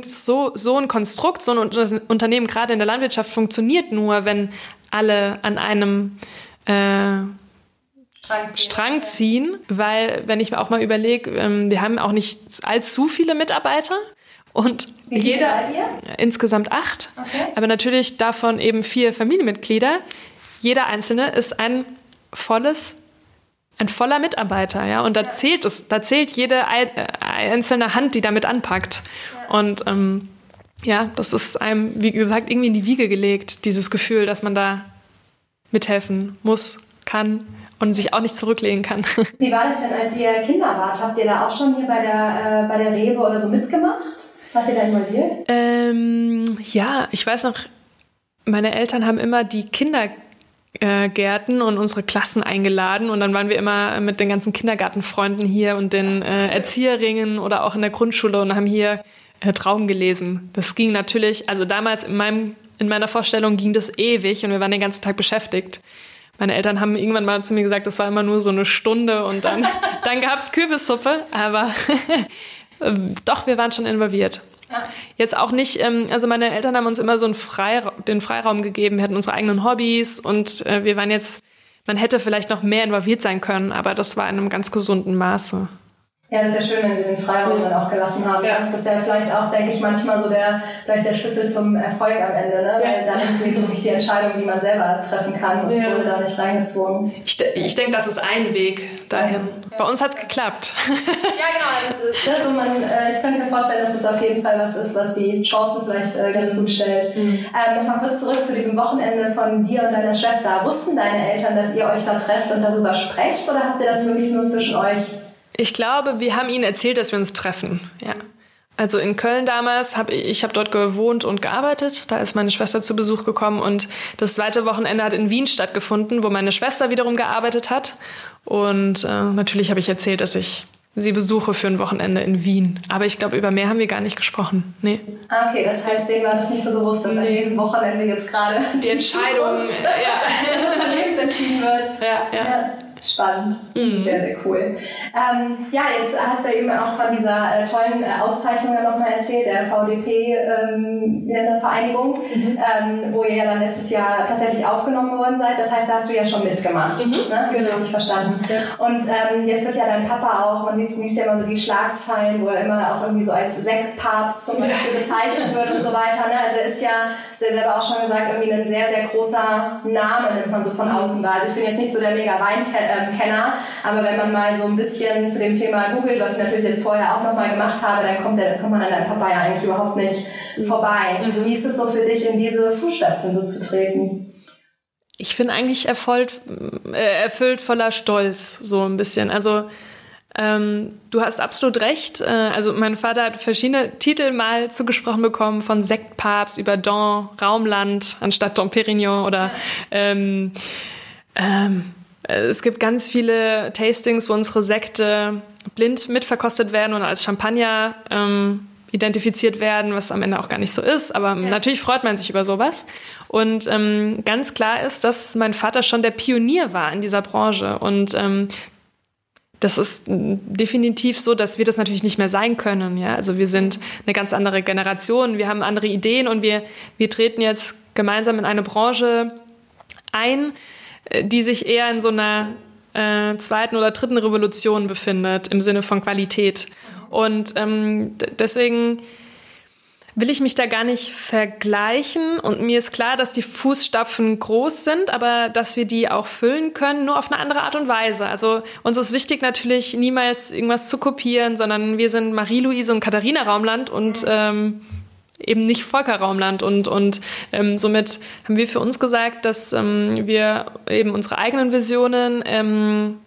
so, so ein Konstrukt, so ein Unternehmen gerade in der Landwirtschaft funktioniert nur, wenn alle an einem äh, Strang ziehen. Strang ziehen, weil wenn ich mir auch mal überlege, ähm, wir haben auch nicht allzu viele Mitarbeiter. Und jeder, insgesamt acht, okay. aber natürlich davon eben vier Familienmitglieder. Jeder einzelne ist ein volles, ein voller Mitarbeiter, ja. Und da ja. zählt es, da zählt jede äh, einzelne Hand, die damit anpackt. Ja. Und ähm, ja, das ist einem, wie gesagt, irgendwie in die Wiege gelegt, dieses Gefühl, dass man da mithelfen muss, kann und sich auch nicht zurücklehnen kann. Wie war das denn, als ihr Kinder wart? Habt ihr da auch schon hier bei der, äh, bei der Rewe oder so mitgemacht? Wart ihr da involviert? Ähm, ja, ich weiß noch, meine Eltern haben immer die Kindergärten und unsere Klassen eingeladen und dann waren wir immer mit den ganzen Kindergartenfreunden hier und den äh, Erzieheringen oder auch in der Grundschule und haben hier äh, Traum gelesen. Das ging natürlich, also damals in meinem in meiner Vorstellung ging das ewig und wir waren den ganzen Tag beschäftigt meine Eltern haben irgendwann mal zu mir gesagt, das war immer nur so eine Stunde und dann, dann gab es Kürbissuppe. Aber doch, wir waren schon involviert. Jetzt auch nicht, ähm, also meine Eltern haben uns immer so einen Freira den Freiraum gegeben, wir hatten unsere eigenen Hobbys und äh, wir waren jetzt, man hätte vielleicht noch mehr involviert sein können, aber das war in einem ganz gesunden Maße. Ja, das ist ja schön, wenn Sie den Freiraum dann auch gelassen haben. Ja. Das ist ja vielleicht auch, denke ich, manchmal so der, vielleicht der Schlüssel zum Erfolg am Ende, ne? weil dann ist es wirklich die Entscheidung, die man selber treffen kann und ja. wurde da nicht reingezwungen. Ich, ich denke, das ist ein Weg dahin. Ja. Bei uns hat es geklappt. Ja, genau. Also man, äh, ich könnte mir vorstellen, dass es auf jeden Fall was ist, was die Chancen vielleicht äh, ganz gut stellt. Mhm. Ähm, Nochmal kurz zurück zu diesem Wochenende von dir und deiner Schwester. Wussten deine Eltern, dass ihr euch da trefft und darüber sprecht oder habt ihr das wirklich nur zwischen euch ich glaube, wir haben ihnen erzählt, dass wir uns treffen. Ja. Also in Köln damals habe ich, ich habe dort gewohnt und gearbeitet. Da ist meine Schwester zu Besuch gekommen und das zweite Wochenende hat in Wien stattgefunden, wo meine Schwester wiederum gearbeitet hat. Und äh, natürlich habe ich erzählt, dass ich sie besuche für ein Wochenende in Wien. Aber ich glaube, über mehr haben wir gar nicht gesprochen. Nee. Ah, okay, das heißt, denen war das nicht so bewusst, dass nee. an diesem Wochenende jetzt gerade die, die Entscheidung ja. des Unternehmens entschieden wird. ja. ja. ja. Spannend. Mhm. Sehr, sehr cool. Ähm, ja, jetzt hast du eben auch von dieser äh, tollen äh, Auszeichnung nochmal erzählt, der VDP, ähm, wie nennt das Vereinigung, mhm. ähm, wo ihr ja dann letztes Jahr tatsächlich aufgenommen worden seid. Das heißt, da hast du ja schon mitgemacht. Mhm. Ne? Genau. Richtig verstanden. Ja. Und ähm, jetzt wird ja dein Papa auch, man liest, liest ja immer so die Schlagzeilen, wo er immer auch irgendwie so als Sektpapst zum Beispiel bezeichnet wird und so weiter. Ne? Also ist ja, ist ja selber auch schon gesagt, irgendwie ein sehr, sehr großer Name, nimmt man so von außen wahr. Also ich bin jetzt nicht so der mega Weinkenner, ähm, Kenner. Aber wenn man mal so ein bisschen zu dem Thema googelt, was ich natürlich jetzt vorher auch nochmal gemacht habe, dann kommt, der, kommt man an deinem Papa ja eigentlich überhaupt nicht vorbei. Mhm. Wie ist es so für dich, in diese Fußstapfen so zu treten? Ich bin eigentlich erfüllt, äh, erfüllt voller Stolz, so ein bisschen. Also ähm, du hast absolut recht. Äh, also mein Vater hat verschiedene Titel mal zugesprochen bekommen, von Sektpapst über Don, Raumland anstatt Don Perignon oder ähm, ähm, äh, es gibt ganz viele Tastings, wo unsere Sekte blind mitverkostet werden und als Champagner ähm, identifiziert werden, was am Ende auch gar nicht so ist. Aber ja. natürlich freut man sich über sowas. Und ähm, ganz klar ist, dass mein Vater schon der Pionier war in dieser Branche. Und ähm, das ist definitiv so, dass wir das natürlich nicht mehr sein können. Ja? Also wir sind eine ganz andere Generation, wir haben andere Ideen und wir, wir treten jetzt gemeinsam in eine Branche ein, äh, die sich eher in so einer äh, zweiten oder dritten Revolution befindet im Sinne von Qualität. Und ähm, deswegen will ich mich da gar nicht vergleichen. Und mir ist klar, dass die Fußstapfen groß sind, aber dass wir die auch füllen können, nur auf eine andere Art und Weise. Also uns ist wichtig natürlich niemals irgendwas zu kopieren, sondern wir sind Marie-Louise und Katharina Raumland und ähm, eben nicht Volkerraumland. Und, und ähm, somit haben wir für uns gesagt, dass ähm, wir eben unsere eigenen Visionen ähm,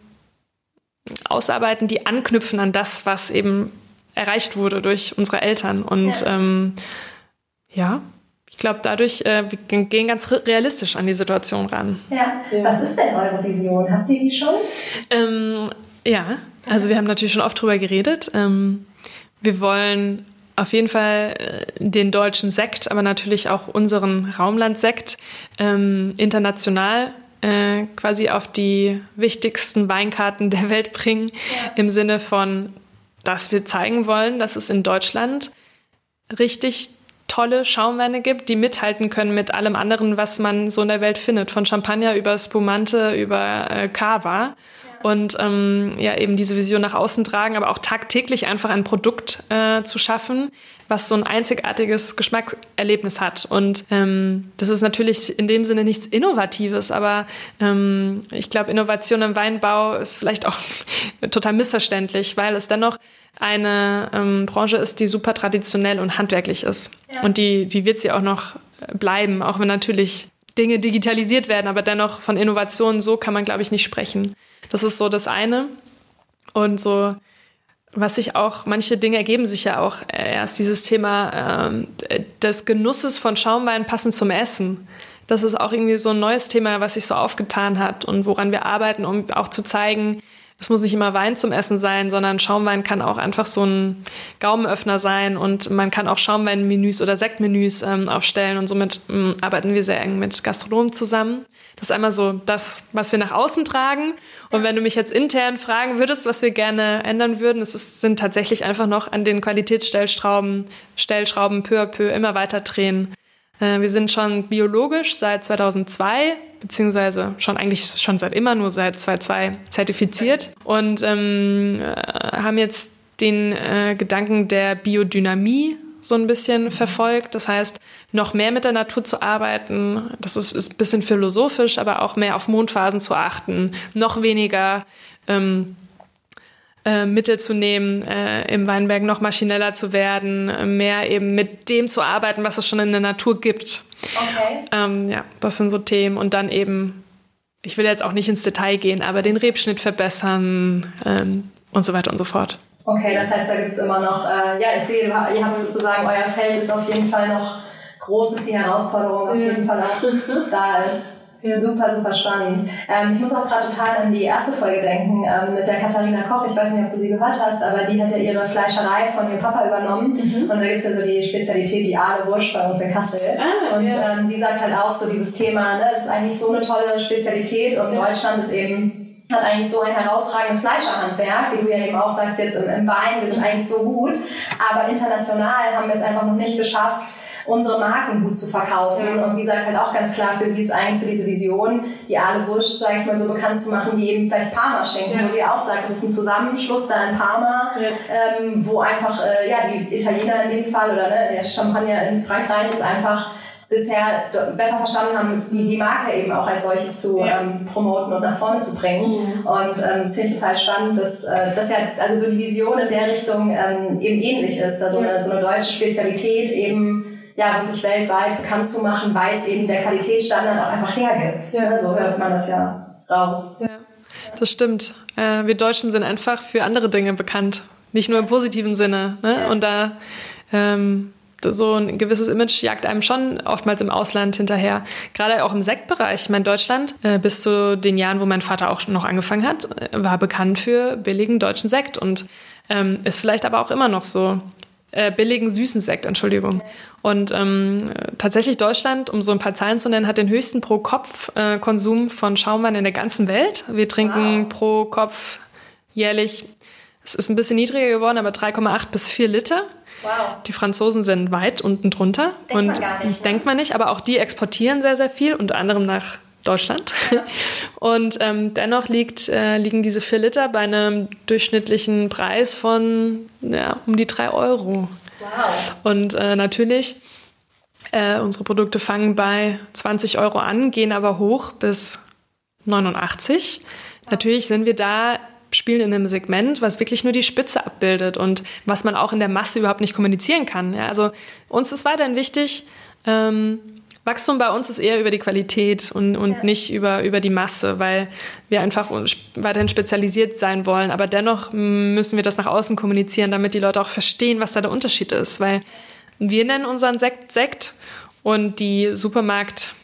ausarbeiten, die anknüpfen an das, was eben erreicht wurde durch unsere Eltern. Und ja, ähm, ja ich glaube, dadurch äh, wir gehen ganz realistisch an die Situation ran. Ja. ja. Was ist denn eure Vision? Habt ihr die schon? Ähm, ja, also wir haben natürlich schon oft drüber geredet. Ähm, wir wollen auf jeden Fall äh, den deutschen Sekt, aber natürlich auch unseren Raumlandsekt ähm, international äh, quasi auf die wichtigsten Weinkarten der Welt bringen, ja. im Sinne von, dass wir zeigen wollen, dass es in Deutschland richtig tolle Schaumweine gibt, die mithalten können mit allem anderen, was man so in der Welt findet, von Champagner über Spumante über äh, Cava und ähm, ja eben diese Vision nach außen tragen, aber auch tagtäglich einfach ein Produkt äh, zu schaffen, was so ein einzigartiges Geschmackserlebnis hat. Und ähm, das ist natürlich in dem Sinne nichts Innovatives, aber ähm, ich glaube, Innovation im Weinbau ist vielleicht auch total missverständlich, weil es dennoch eine ähm, Branche ist, die super traditionell und handwerklich ist. Ja. Und die, die wird sie auch noch bleiben, auch wenn natürlich Dinge digitalisiert werden, aber dennoch von Innovationen so kann man, glaube ich, nicht sprechen. Das ist so das eine. Und so, was sich auch, manche Dinge ergeben sich ja auch erst dieses Thema ähm, des Genusses von Schaumwein passend zum Essen. Das ist auch irgendwie so ein neues Thema, was sich so aufgetan hat und woran wir arbeiten, um auch zu zeigen, es muss nicht immer Wein zum Essen sein, sondern Schaumwein kann auch einfach so ein Gaumenöffner sein und man kann auch Schaumweinmenüs oder Sektmenüs ähm, aufstellen und somit ähm, arbeiten wir sehr eng mit Gastronomen zusammen. Das ist einmal so das, was wir nach außen tragen. Und wenn du mich jetzt intern fragen würdest, was wir gerne ändern würden, es sind tatsächlich einfach noch an den Qualitätsstellschrauben, Stellschrauben peu à peu immer weiter drehen. Äh, wir sind schon biologisch seit 2002 beziehungsweise schon eigentlich schon seit immer nur seit 2002 zertifiziert und ähm, äh, haben jetzt den äh, Gedanken der Biodynamie so ein bisschen verfolgt. Das heißt, noch mehr mit der Natur zu arbeiten. Das ist, ist ein bisschen philosophisch, aber auch mehr auf Mondphasen zu achten, noch weniger ähm, äh, Mittel zu nehmen, äh, im Weinberg noch maschineller zu werden, mehr eben mit dem zu arbeiten, was es schon in der Natur gibt. Okay. Ähm, ja, das sind so Themen. Und dann eben, ich will jetzt auch nicht ins Detail gehen, aber den Rebschnitt verbessern ähm, und so weiter und so fort. Okay, das heißt, da gibt es immer noch, äh, ja, ich sehe, ihr habt sozusagen, euer Feld ist auf jeden Fall noch groß, ist die Herausforderung auf jeden Fall auch da ist. Ja. Super, super spannend. Ähm, ich muss auch gerade total an die erste Folge denken ähm, mit der Katharina Koch. Ich weiß nicht, ob du sie gehört hast, aber die hat ja ihre Fleischerei von ihrem Papa übernommen. Mhm. Und da gibt's ja so die Spezialität, die Aale Wurst bei uns in Kassel. Ah, und ja. ähm, sie sagt halt auch so dieses Thema, ne, ist eigentlich so eine tolle Spezialität und ja. Deutschland ist eben hat eigentlich so ein herausragendes Fleischerhandwerk, wie du ja eben auch sagst jetzt im, im Wein, wir sind mhm. eigentlich so gut, aber international haben wir es einfach noch nicht geschafft, unsere Marken gut zu verkaufen. Ja. Und sie sagt halt auch ganz klar, für sie ist eigentlich so diese Vision, die Aale Wurst, sage ich mal, so bekannt zu machen, wie eben vielleicht Parma-Schinken, ja. wo sie auch sagt, es ist ein Zusammenschluss da in Parma, ja. ähm, wo einfach, äh, ja, die Italiener in dem Fall oder ne, der Champagner in Frankreich ist einfach bisher besser verstanden haben, die, die Marke eben auch als solches zu ja. ähm, promoten und nach vorne zu bringen. Mhm. Und ähm, das finde ich total spannend, dass, äh, dass ja also so die Vision in der Richtung ähm, eben ähnlich ist. Also eine, so eine deutsche Spezialität eben ja wirklich weltweit bekannt zu machen, weil es eben der Qualitätsstandard auch einfach hergibt. Ja. So hört man das ja raus. Ja, das stimmt. Äh, wir Deutschen sind einfach für andere Dinge bekannt, nicht nur im positiven Sinne. Ne? Ja. Und da ähm, so ein gewisses Image jagt einem schon oftmals im Ausland hinterher. Gerade auch im Sektbereich. Ich meine, Deutschland äh, bis zu den Jahren, wo mein Vater auch noch angefangen hat, äh, war bekannt für billigen deutschen Sekt und ähm, ist vielleicht aber auch immer noch so äh, billigen süßen Sekt, Entschuldigung. Und ähm, tatsächlich Deutschland, um so ein paar Zahlen zu nennen, hat den höchsten Pro-Kopf-Konsum von Schaumwein in der ganzen Welt. Wir trinken wow. pro Kopf jährlich, es ist ein bisschen niedriger geworden, aber 3,8 bis 4 Liter. Wow. Die Franzosen sind weit unten drunter. Denkt und man gar nicht, denkt man nicht, aber auch die exportieren sehr, sehr viel, unter anderem nach Deutschland. Und ähm, dennoch liegt, äh, liegen diese vier Liter bei einem durchschnittlichen Preis von ja, um die drei Euro. Wow. Und äh, natürlich, äh, unsere Produkte fangen bei 20 Euro an, gehen aber hoch bis 89. Wow. Natürlich sind wir da spielen in einem Segment, was wirklich nur die Spitze abbildet und was man auch in der Masse überhaupt nicht kommunizieren kann. Ja, also uns ist weiterhin wichtig, ähm, Wachstum bei uns ist eher über die Qualität und, und ja. nicht über, über die Masse, weil wir einfach weiterhin spezialisiert sein wollen. Aber dennoch müssen wir das nach außen kommunizieren, damit die Leute auch verstehen, was da der Unterschied ist. Weil wir nennen unseren Sekt Sekt und die Supermarkt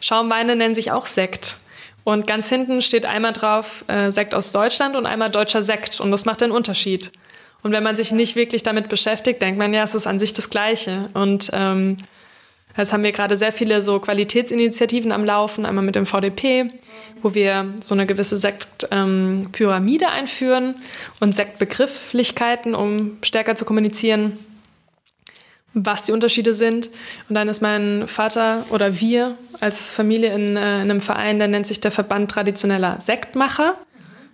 Schaumweine nennen sich auch Sekt. Und ganz hinten steht einmal drauf äh, Sekt aus Deutschland und einmal deutscher Sekt. Und das macht den Unterschied. Und wenn man sich nicht wirklich damit beschäftigt, denkt man, ja, es ist an sich das Gleiche. Und ähm, Jetzt haben wir gerade sehr viele so Qualitätsinitiativen am Laufen, einmal mit dem VDP, wo wir so eine gewisse Sektpyramide ähm, einführen und Sektbegrifflichkeiten, um stärker zu kommunizieren, was die Unterschiede sind. Und dann ist mein Vater oder wir als Familie in, äh, in einem Verein, der nennt sich der Verband traditioneller Sektmacher,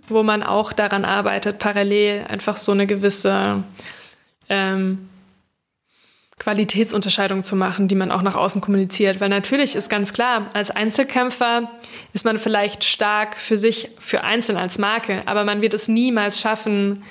wo man auch daran arbeitet, parallel einfach so eine gewisse ähm, Qualitätsunterscheidung zu machen, die man auch nach außen kommuniziert. Weil natürlich ist ganz klar, als Einzelkämpfer ist man vielleicht stark für sich, für einzeln als Marke, aber man wird es niemals schaffen,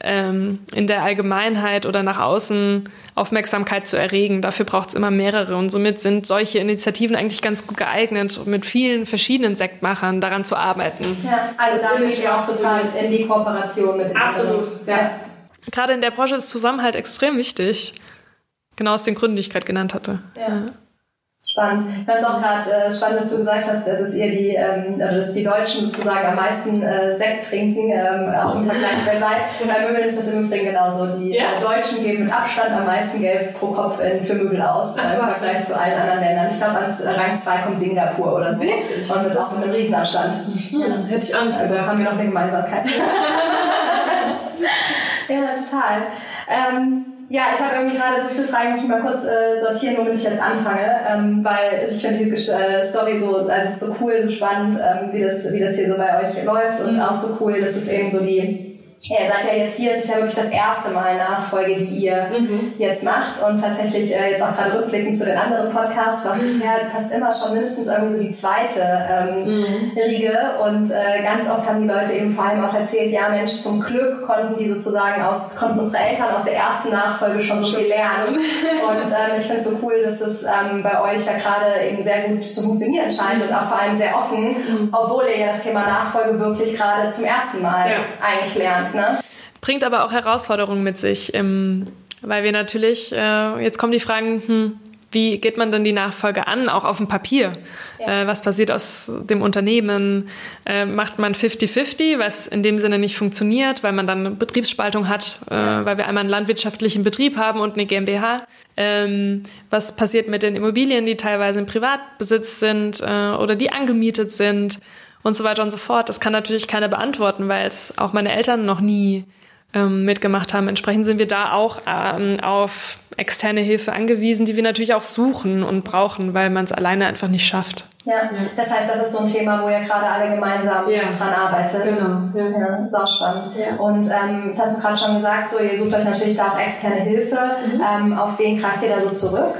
ähm, in der Allgemeinheit oder nach außen Aufmerksamkeit zu erregen. Dafür braucht es immer mehrere. Und somit sind solche Initiativen eigentlich ganz gut geeignet, mit vielen verschiedenen Sektmachern daran zu arbeiten. Ja, also da geht ihr auch total in die Kooperation mit den Absolut, ja. Gerade in der Branche ist Zusammenhalt extrem wichtig. Genau aus den Gründen, die ich gerade genannt hatte. Ja. Spannend. Ich fand es auch gerade äh, spannend, dass du gesagt hast, dass ihr die, ähm, dass die Deutschen sozusagen am meisten äh, Sekt trinken, ähm, auch im Vergleich weltweit. Und bei Möbeln ist das im Übrigen genauso. Die ja. äh, Deutschen geben mit Abstand am meisten Geld pro Kopf in, für Möbel aus, Ach, äh, im Vergleich zu allen anderen Ländern. Ich glaube, ans Rang 2 kommt Singapur oder so. Wirklich? Und mit auch mit einem Riesenabstand. Ja, hätte ich auch nicht also gesagt. haben wir noch eine Gemeinsamkeit. ja, total. Ähm, ja, ich habe irgendwie gerade so viele Fragen, ich mal kurz äh, sortieren, womit ich jetzt anfange, ähm, weil ich finde die äh, Story so, also so cool, so spannend, ähm, wie, das, wie das hier so bei euch läuft und mhm. auch so cool, dass es eben so die ihr seid ja jetzt hier, es ist ja wirklich das erste Mal Nachfolge, die ihr mhm. jetzt macht und tatsächlich äh, jetzt auch gerade rückblickend zu den anderen Podcasts, was mhm. bisher fast immer schon mindestens irgendwie so die zweite ähm, mhm. Riege und äh, ganz oft haben die Leute eben vor allem auch erzählt, ja Mensch, zum Glück konnten die sozusagen aus, konnten unsere Eltern aus der ersten Nachfolge schon so viel lernen und ähm, ich finde es so cool, dass es ähm, bei euch ja gerade eben sehr gut zu funktionieren scheint und auch vor allem sehr offen, mhm. obwohl ihr ja das Thema Nachfolge wirklich gerade zum ersten Mal ja. eigentlich lernt. Ne? Bringt aber auch Herausforderungen mit sich, ähm, weil wir natürlich, äh, jetzt kommen die Fragen, hm, wie geht man denn die Nachfolge an, auch auf dem Papier? Ja. Äh, was passiert aus dem Unternehmen? Äh, macht man 50-50, was in dem Sinne nicht funktioniert, weil man dann eine Betriebsspaltung hat, äh, weil wir einmal einen landwirtschaftlichen Betrieb haben und eine GmbH? Ähm, was passiert mit den Immobilien, die teilweise im Privatbesitz sind äh, oder die angemietet sind? Und so weiter und so fort. Das kann natürlich keiner beantworten, weil es auch meine Eltern noch nie ähm, mitgemacht haben. Entsprechend sind wir da auch ähm, auf externe Hilfe angewiesen, die wir natürlich auch suchen und brauchen, weil man es alleine einfach nicht schafft. Ja, das heißt, das ist so ein Thema, wo ihr gerade alle gemeinsam ja. dran arbeitet. Genau. Ja, ja sau spannend. Ja. Und ähm, jetzt hast du gerade schon gesagt, so ihr sucht euch natürlich da auch externe Hilfe. Mhm. Ähm, auf wen greift ihr da so zurück?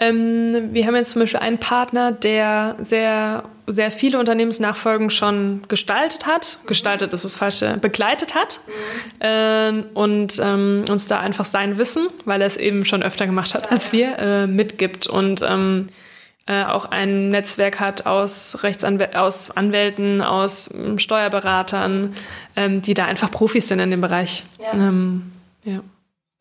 Ähm, wir haben jetzt zum Beispiel einen Partner, der sehr, sehr viele Unternehmensnachfolgen schon gestaltet hat. Gestaltet ist das falsche, begleitet hat. Mhm. Äh, und ähm, uns da einfach sein Wissen, weil er es eben schon öfter gemacht hat als wir, äh, mitgibt. Und ähm, äh, auch ein Netzwerk hat aus Rechtsanwälten, aus Anwälten, aus ähm, Steuerberatern, ähm, die da einfach Profis sind in dem Bereich. Ja. Ähm, ja.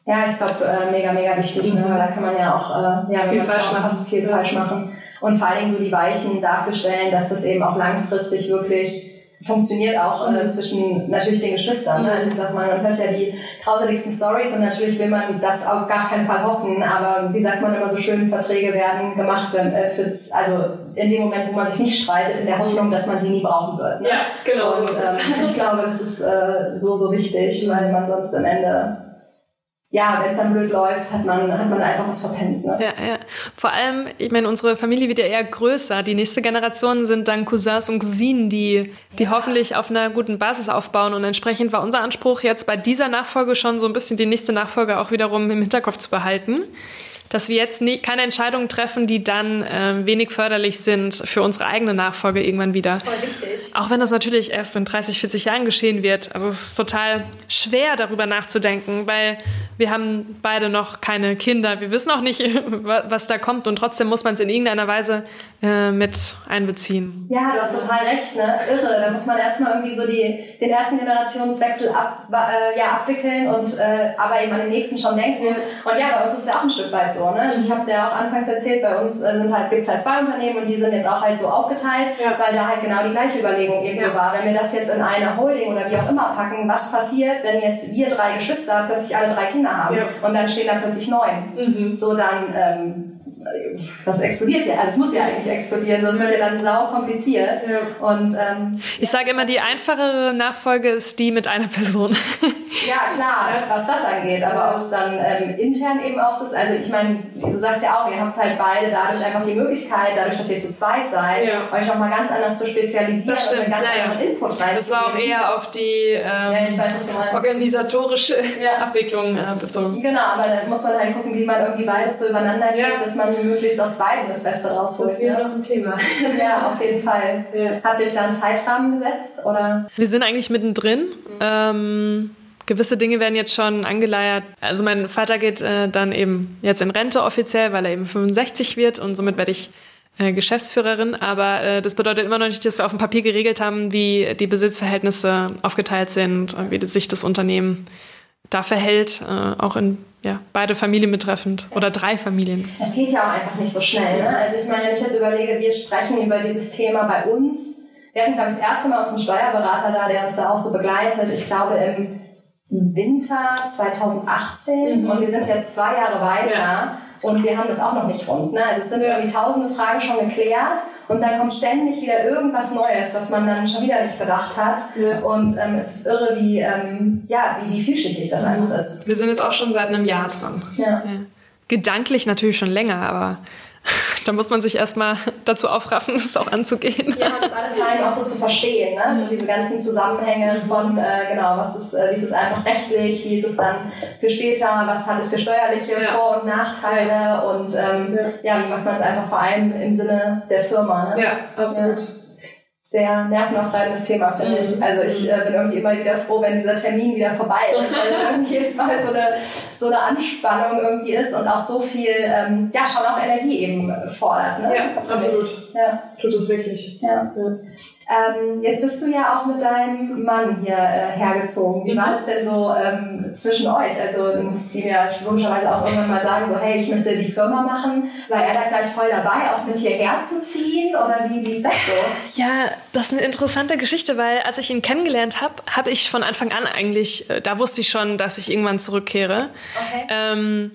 Ja, ich glaube, äh, mega, mega wichtig, ne? weil da kann man ja auch äh, ja, viel, falsch machen. viel falsch machen. Und vor allen Dingen so die Weichen dafür stellen, dass das eben auch langfristig wirklich funktioniert auch äh, mhm. zwischen natürlich den Geschwistern. Ne? Also ich sag mal, man hört ja die grauseligsten Stories und natürlich will man das auf gar keinen Fall hoffen, aber wie sagt man immer so schön, Verträge werden gemacht, wenn, äh, für, also in dem Moment, wo man sich nicht streitet, in der Hoffnung, dass man sie nie brauchen wird. Ne? Ja, genau. Und, ähm, ich glaube, das ist äh, so, so wichtig, weil man sonst am Ende ja, wenn es dann blöd läuft, hat man, hat man einfach was verpennt. Ne? Ja, ja. Vor allem, ich meine, unsere Familie wird ja eher größer. Die nächste Generation sind dann Cousins und Cousinen, die, die ja. hoffentlich auf einer guten Basis aufbauen. Und entsprechend war unser Anspruch jetzt bei dieser Nachfolge schon so ein bisschen die nächste Nachfolge auch wiederum im Hinterkopf zu behalten dass wir jetzt nie, keine Entscheidungen treffen, die dann äh, wenig förderlich sind für unsere eigene Nachfolge irgendwann wieder. Voll wichtig. Auch wenn das natürlich erst in 30, 40 Jahren geschehen wird. Also es ist total schwer, darüber nachzudenken, weil wir haben beide noch keine Kinder. Wir wissen auch nicht, was da kommt und trotzdem muss man es in irgendeiner Weise äh, mit einbeziehen. Ja, du hast total recht, ne? Irre. Da muss man erstmal irgendwie so die, den ersten Generationswechsel ab, äh, ja, abwickeln und äh, aber eben an den nächsten schon denken. Und ja, bei uns ist es ja auch ein Stück weit so. Ne? Also ich habe ja auch anfangs erzählt, bei uns äh, sind halt, gibt es halt zwei Unternehmen und die sind jetzt auch halt so aufgeteilt, ja. weil da halt genau die gleiche Überlegung eben ja. so war. Wenn wir das jetzt in eine Holding oder wie auch immer packen, was passiert, wenn jetzt wir drei Geschwister plötzlich alle drei Kinder haben ja. und dann stehen da plötzlich neun. Mhm. So dann ähm, das explodiert ja, also es muss ja eigentlich explodieren, sonst wird ja dann sau kompliziert. Ja. Und, ähm, ich sage immer, die einfachere Nachfolge ist die mit einer Person. ja, klar, was das angeht, aber ob es dann ähm, intern eben auch ist, also ich meine, du sagst ja auch, ihr habt halt beide dadurch einfach die Möglichkeit, dadurch, dass ihr zu zweit seid, ja. euch nochmal ganz anders zu spezialisieren das stimmt, und einen ganz ja, anderen Input reinzugeben. Das war auch eher auf die ähm, weiß, organisatorische Abwicklung äh, bezogen. Genau, aber da muss man halt gucken, wie man irgendwie beides so übereinander kriegt, dass man möglichst aus beiden das Beste rausholt. Das wäre noch ein Thema. ja, auf jeden Fall. Ja. Habt ihr euch da einen Zeitrahmen gesetzt? Oder? Wir sind eigentlich mittendrin. Mhm. Ähm, gewisse Dinge werden jetzt schon angeleiert. Also mein Vater geht äh, dann eben jetzt in Rente offiziell, weil er eben 65 wird und somit werde ich äh, Geschäftsführerin. Aber äh, das bedeutet immer noch nicht, dass wir auf dem Papier geregelt haben, wie die Besitzverhältnisse aufgeteilt sind, wie sich das Unternehmen da verhält, äh, auch in ja, beide Familien betreffend oder drei Familien. Es geht ja auch einfach nicht so schnell. Ne? Also ich meine, wenn ich jetzt überlege, wir sprechen über dieses Thema bei uns. Wir hatten, glaube ich, das erste Mal unseren Steuerberater da, der uns da auch so begleitet. Ich glaube, im Winter 2018 mhm. und wir sind jetzt zwei Jahre weiter. Ja. Und wir haben das auch noch nicht rund. Ne? Also es sind irgendwie tausende Fragen schon geklärt und dann kommt ständig wieder irgendwas Neues, was man dann schon wieder nicht bedacht hat. Ja. Und ähm, es ist irre, wie, ähm, ja, wie, wie vielschichtig das einfach ist. Wir sind jetzt auch schon seit einem Jahr dran. Ja. ja. Gedanklich natürlich schon länger, aber da muss man sich erstmal dazu aufraffen, es auch anzugehen. Ja, das alles vor allem auch so zu verstehen, ne? so diese ganzen Zusammenhänge von, äh, genau, was ist, äh, wie ist es einfach rechtlich, wie ist es dann für später, was hat es für steuerliche ja. Vor- und Nachteile und ähm, ja. ja. wie macht man es einfach vor allem im Sinne der Firma. Ne? Ja, absolut. Ja sehr nervenaufreibendes Thema, finde ich. Mhm. Also ich äh, bin irgendwie immer wieder froh, wenn dieser Termin wieder vorbei ist, weil es irgendwie jedes Mal so eine, so eine Anspannung irgendwie ist und auch so viel, ähm, ja, schon auch Energie eben fordert. Ne? Ja, absolut. Ja. Tut es wirklich. Ja. ja. Ähm, jetzt bist du ja auch mit deinem Mann hier äh, hergezogen. Wie war das denn so ähm, zwischen euch? Also du musst ihm ja logischerweise auch irgendwann mal sagen, so hey, ich möchte die Firma machen. War er da gleich voll dabei, auch mit hierher zu ziehen? Oder wie lief das so? Ja, das ist eine interessante Geschichte, weil als ich ihn kennengelernt habe, habe ich von Anfang an eigentlich, äh, da wusste ich schon, dass ich irgendwann zurückkehre. Okay. Ähm,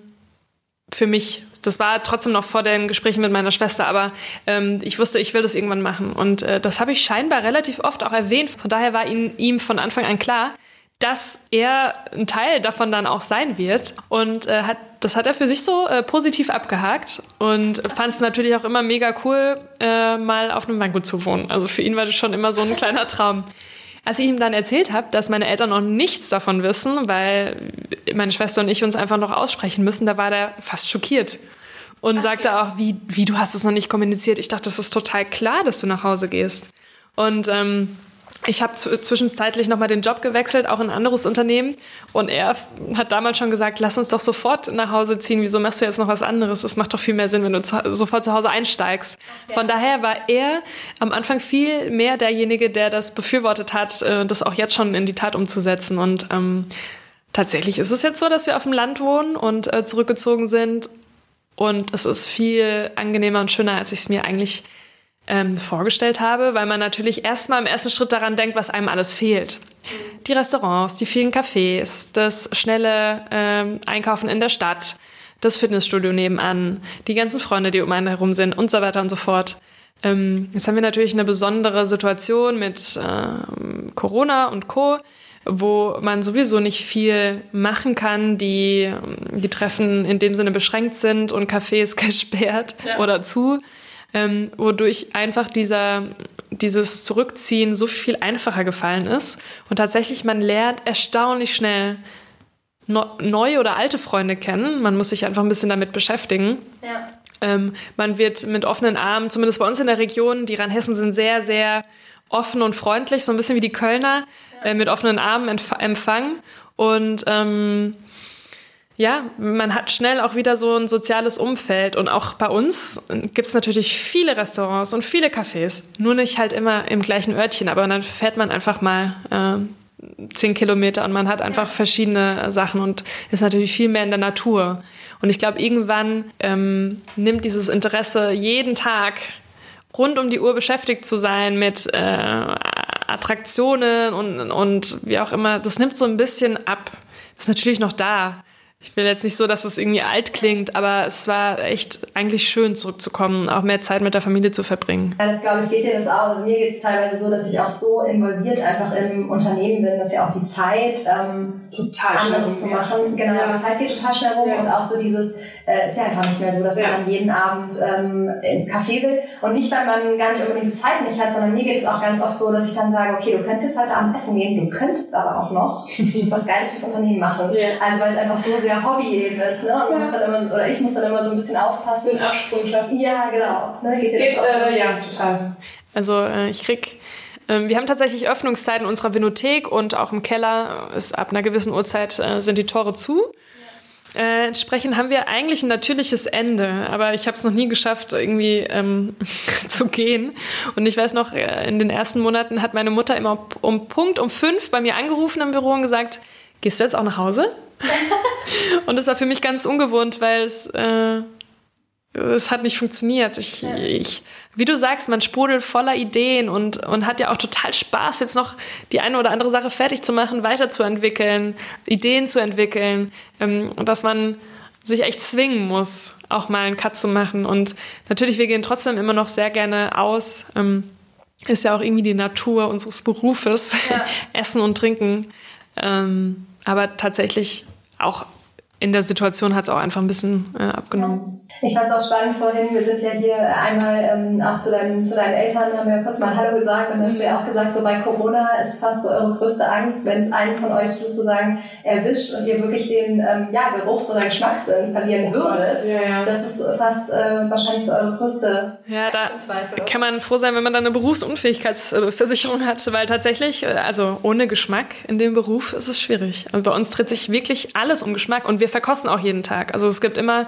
für mich das war trotzdem noch vor den Gesprächen mit meiner Schwester, aber ähm, ich wusste, ich will das irgendwann machen. Und äh, das habe ich scheinbar relativ oft auch erwähnt. Von daher war ihm, ihm von Anfang an klar, dass er ein Teil davon dann auch sein wird. Und äh, hat, das hat er für sich so äh, positiv abgehakt und fand es natürlich auch immer mega cool, äh, mal auf einem Weingut zu wohnen. Also für ihn war das schon immer so ein kleiner Traum. Als ich ihm dann erzählt habe, dass meine Eltern noch nichts davon wissen, weil meine Schwester und ich uns einfach noch aussprechen müssen, da war der fast schockiert und okay. sagte auch, wie, wie, du hast es noch nicht kommuniziert. Ich dachte, das ist total klar, dass du nach Hause gehst. Und ähm, ich habe zwischenzeitlich nochmal den Job gewechselt, auch in ein anderes Unternehmen. Und er hat damals schon gesagt, lass uns doch sofort nach Hause ziehen. Wieso machst du jetzt noch was anderes? Es macht doch viel mehr Sinn, wenn du zu, sofort zu Hause einsteigst. Okay. Von daher war er am Anfang viel mehr derjenige, der das befürwortet hat, äh, das auch jetzt schon in die Tat umzusetzen. Und ähm, tatsächlich ist es jetzt so, dass wir auf dem Land wohnen und äh, zurückgezogen sind. Und es ist viel angenehmer und schöner, als ich es mir eigentlich ähm, vorgestellt habe, weil man natürlich erstmal im ersten Schritt daran denkt, was einem alles fehlt. Mhm. Die Restaurants, die vielen Cafés, das schnelle ähm, Einkaufen in der Stadt, das Fitnessstudio nebenan, die ganzen Freunde, die um einen herum sind und so weiter und so fort. Ähm, jetzt haben wir natürlich eine besondere Situation mit ähm, Corona und Co wo man sowieso nicht viel machen kann, die, die Treffen in dem Sinne beschränkt sind und Cafés gesperrt ja. oder zu ähm, wodurch einfach dieser, dieses Zurückziehen so viel einfacher gefallen ist. Und tatsächlich, man lernt erstaunlich schnell neue oder alte Freunde kennen. Man muss sich einfach ein bisschen damit beschäftigen. Ja. Ähm, man wird mit offenen Armen, zumindest bei uns in der Region, die Rheinhessen sind sehr, sehr offen und freundlich, so ein bisschen wie die Kölner, ja. äh, mit offenen Armen empfangen. Und ähm, ja, man hat schnell auch wieder so ein soziales Umfeld. Und auch bei uns gibt es natürlich viele Restaurants und viele Cafés. Nur nicht halt immer im gleichen Örtchen, aber dann fährt man einfach mal äh, zehn Kilometer und man hat einfach verschiedene Sachen und ist natürlich viel mehr in der Natur. Und ich glaube, irgendwann ähm, nimmt dieses Interesse jeden Tag rund um die Uhr beschäftigt zu sein mit äh, Attraktionen und, und wie auch immer, das nimmt so ein bisschen ab. Das ist natürlich noch da ich will jetzt nicht so, dass es irgendwie alt klingt, aber es war echt eigentlich schön zurückzukommen, auch mehr Zeit mit der Familie zu verbringen. Ja, das glaube ich geht dir das auch. Also mir geht es teilweise so, dass ich auch so involviert einfach im Unternehmen bin, dass ja auch die Zeit ähm, total anderes zu machen. Genau, ja. die Zeit geht total schnell rum ja. und auch so dieses äh, ist ja einfach nicht mehr so, dass ja. man jeden Abend ähm, ins Café will. Und nicht, weil man gar nicht unbedingt die Zeit nicht hat, sondern mir geht es auch ganz oft so, dass ich dann sage, okay, du könntest jetzt heute Abend essen gehen, du könntest aber auch noch was Geiles fürs Unternehmen machen. Ja. Also weil es einfach so sehr Hobby eben ist. Ne? Und ja. muss dann immer, oder ich muss dann immer so ein bisschen aufpassen. Einen Absprung schaffen. Ja, genau. Ne? Geht, Geht äh, ja, total. Also äh, ich krieg ähm, wir haben tatsächlich Öffnungszeiten unserer Vinothek und auch im Keller ist ab einer gewissen Uhrzeit äh, sind die Tore zu. Äh, entsprechend haben wir eigentlich ein natürliches Ende, aber ich habe es noch nie geschafft, irgendwie ähm, zu gehen. Und ich weiß noch, äh, in den ersten Monaten hat meine Mutter immer um Punkt um fünf bei mir angerufen im Büro und gesagt, gehst du jetzt auch nach Hause? und das war für mich ganz ungewohnt, weil es äh, es hat nicht funktioniert. Ich, ja. ich, wie du sagst, man sprudelt voller Ideen und, und hat ja auch total Spaß, jetzt noch die eine oder andere Sache fertig zu machen, weiterzuentwickeln, Ideen zu entwickeln ähm, und dass man sich echt zwingen muss, auch mal einen Cut zu machen. Und natürlich, wir gehen trotzdem immer noch sehr gerne aus. Ähm, ist ja auch irgendwie die Natur unseres Berufes, ja. Essen und Trinken. Ähm, aber tatsächlich auch in der Situation hat es auch einfach ein bisschen äh, abgenommen. Ich fand es auch spannend vorhin, wir sind ja hier einmal ähm, auch zu deinen, zu deinen Eltern, haben wir kurz mal Hallo gesagt und hast du ja auch gesagt, so bei Corona ist fast so eure größte Angst, wenn es einen von euch sozusagen erwischt und ihr wirklich den ähm, ja, Geruchs- oder Geschmackssinn verlieren würdet. Ja, ja. Das ist fast äh, wahrscheinlich so eure größte Ja, da Zweifel, kann man froh sein, wenn man dann eine Berufsunfähigkeitsversicherung hat, weil tatsächlich, äh, also ohne Geschmack in dem Beruf ist es schwierig. Also bei uns dreht sich wirklich alles um Geschmack und wir verkosten auch jeden Tag. Also es gibt immer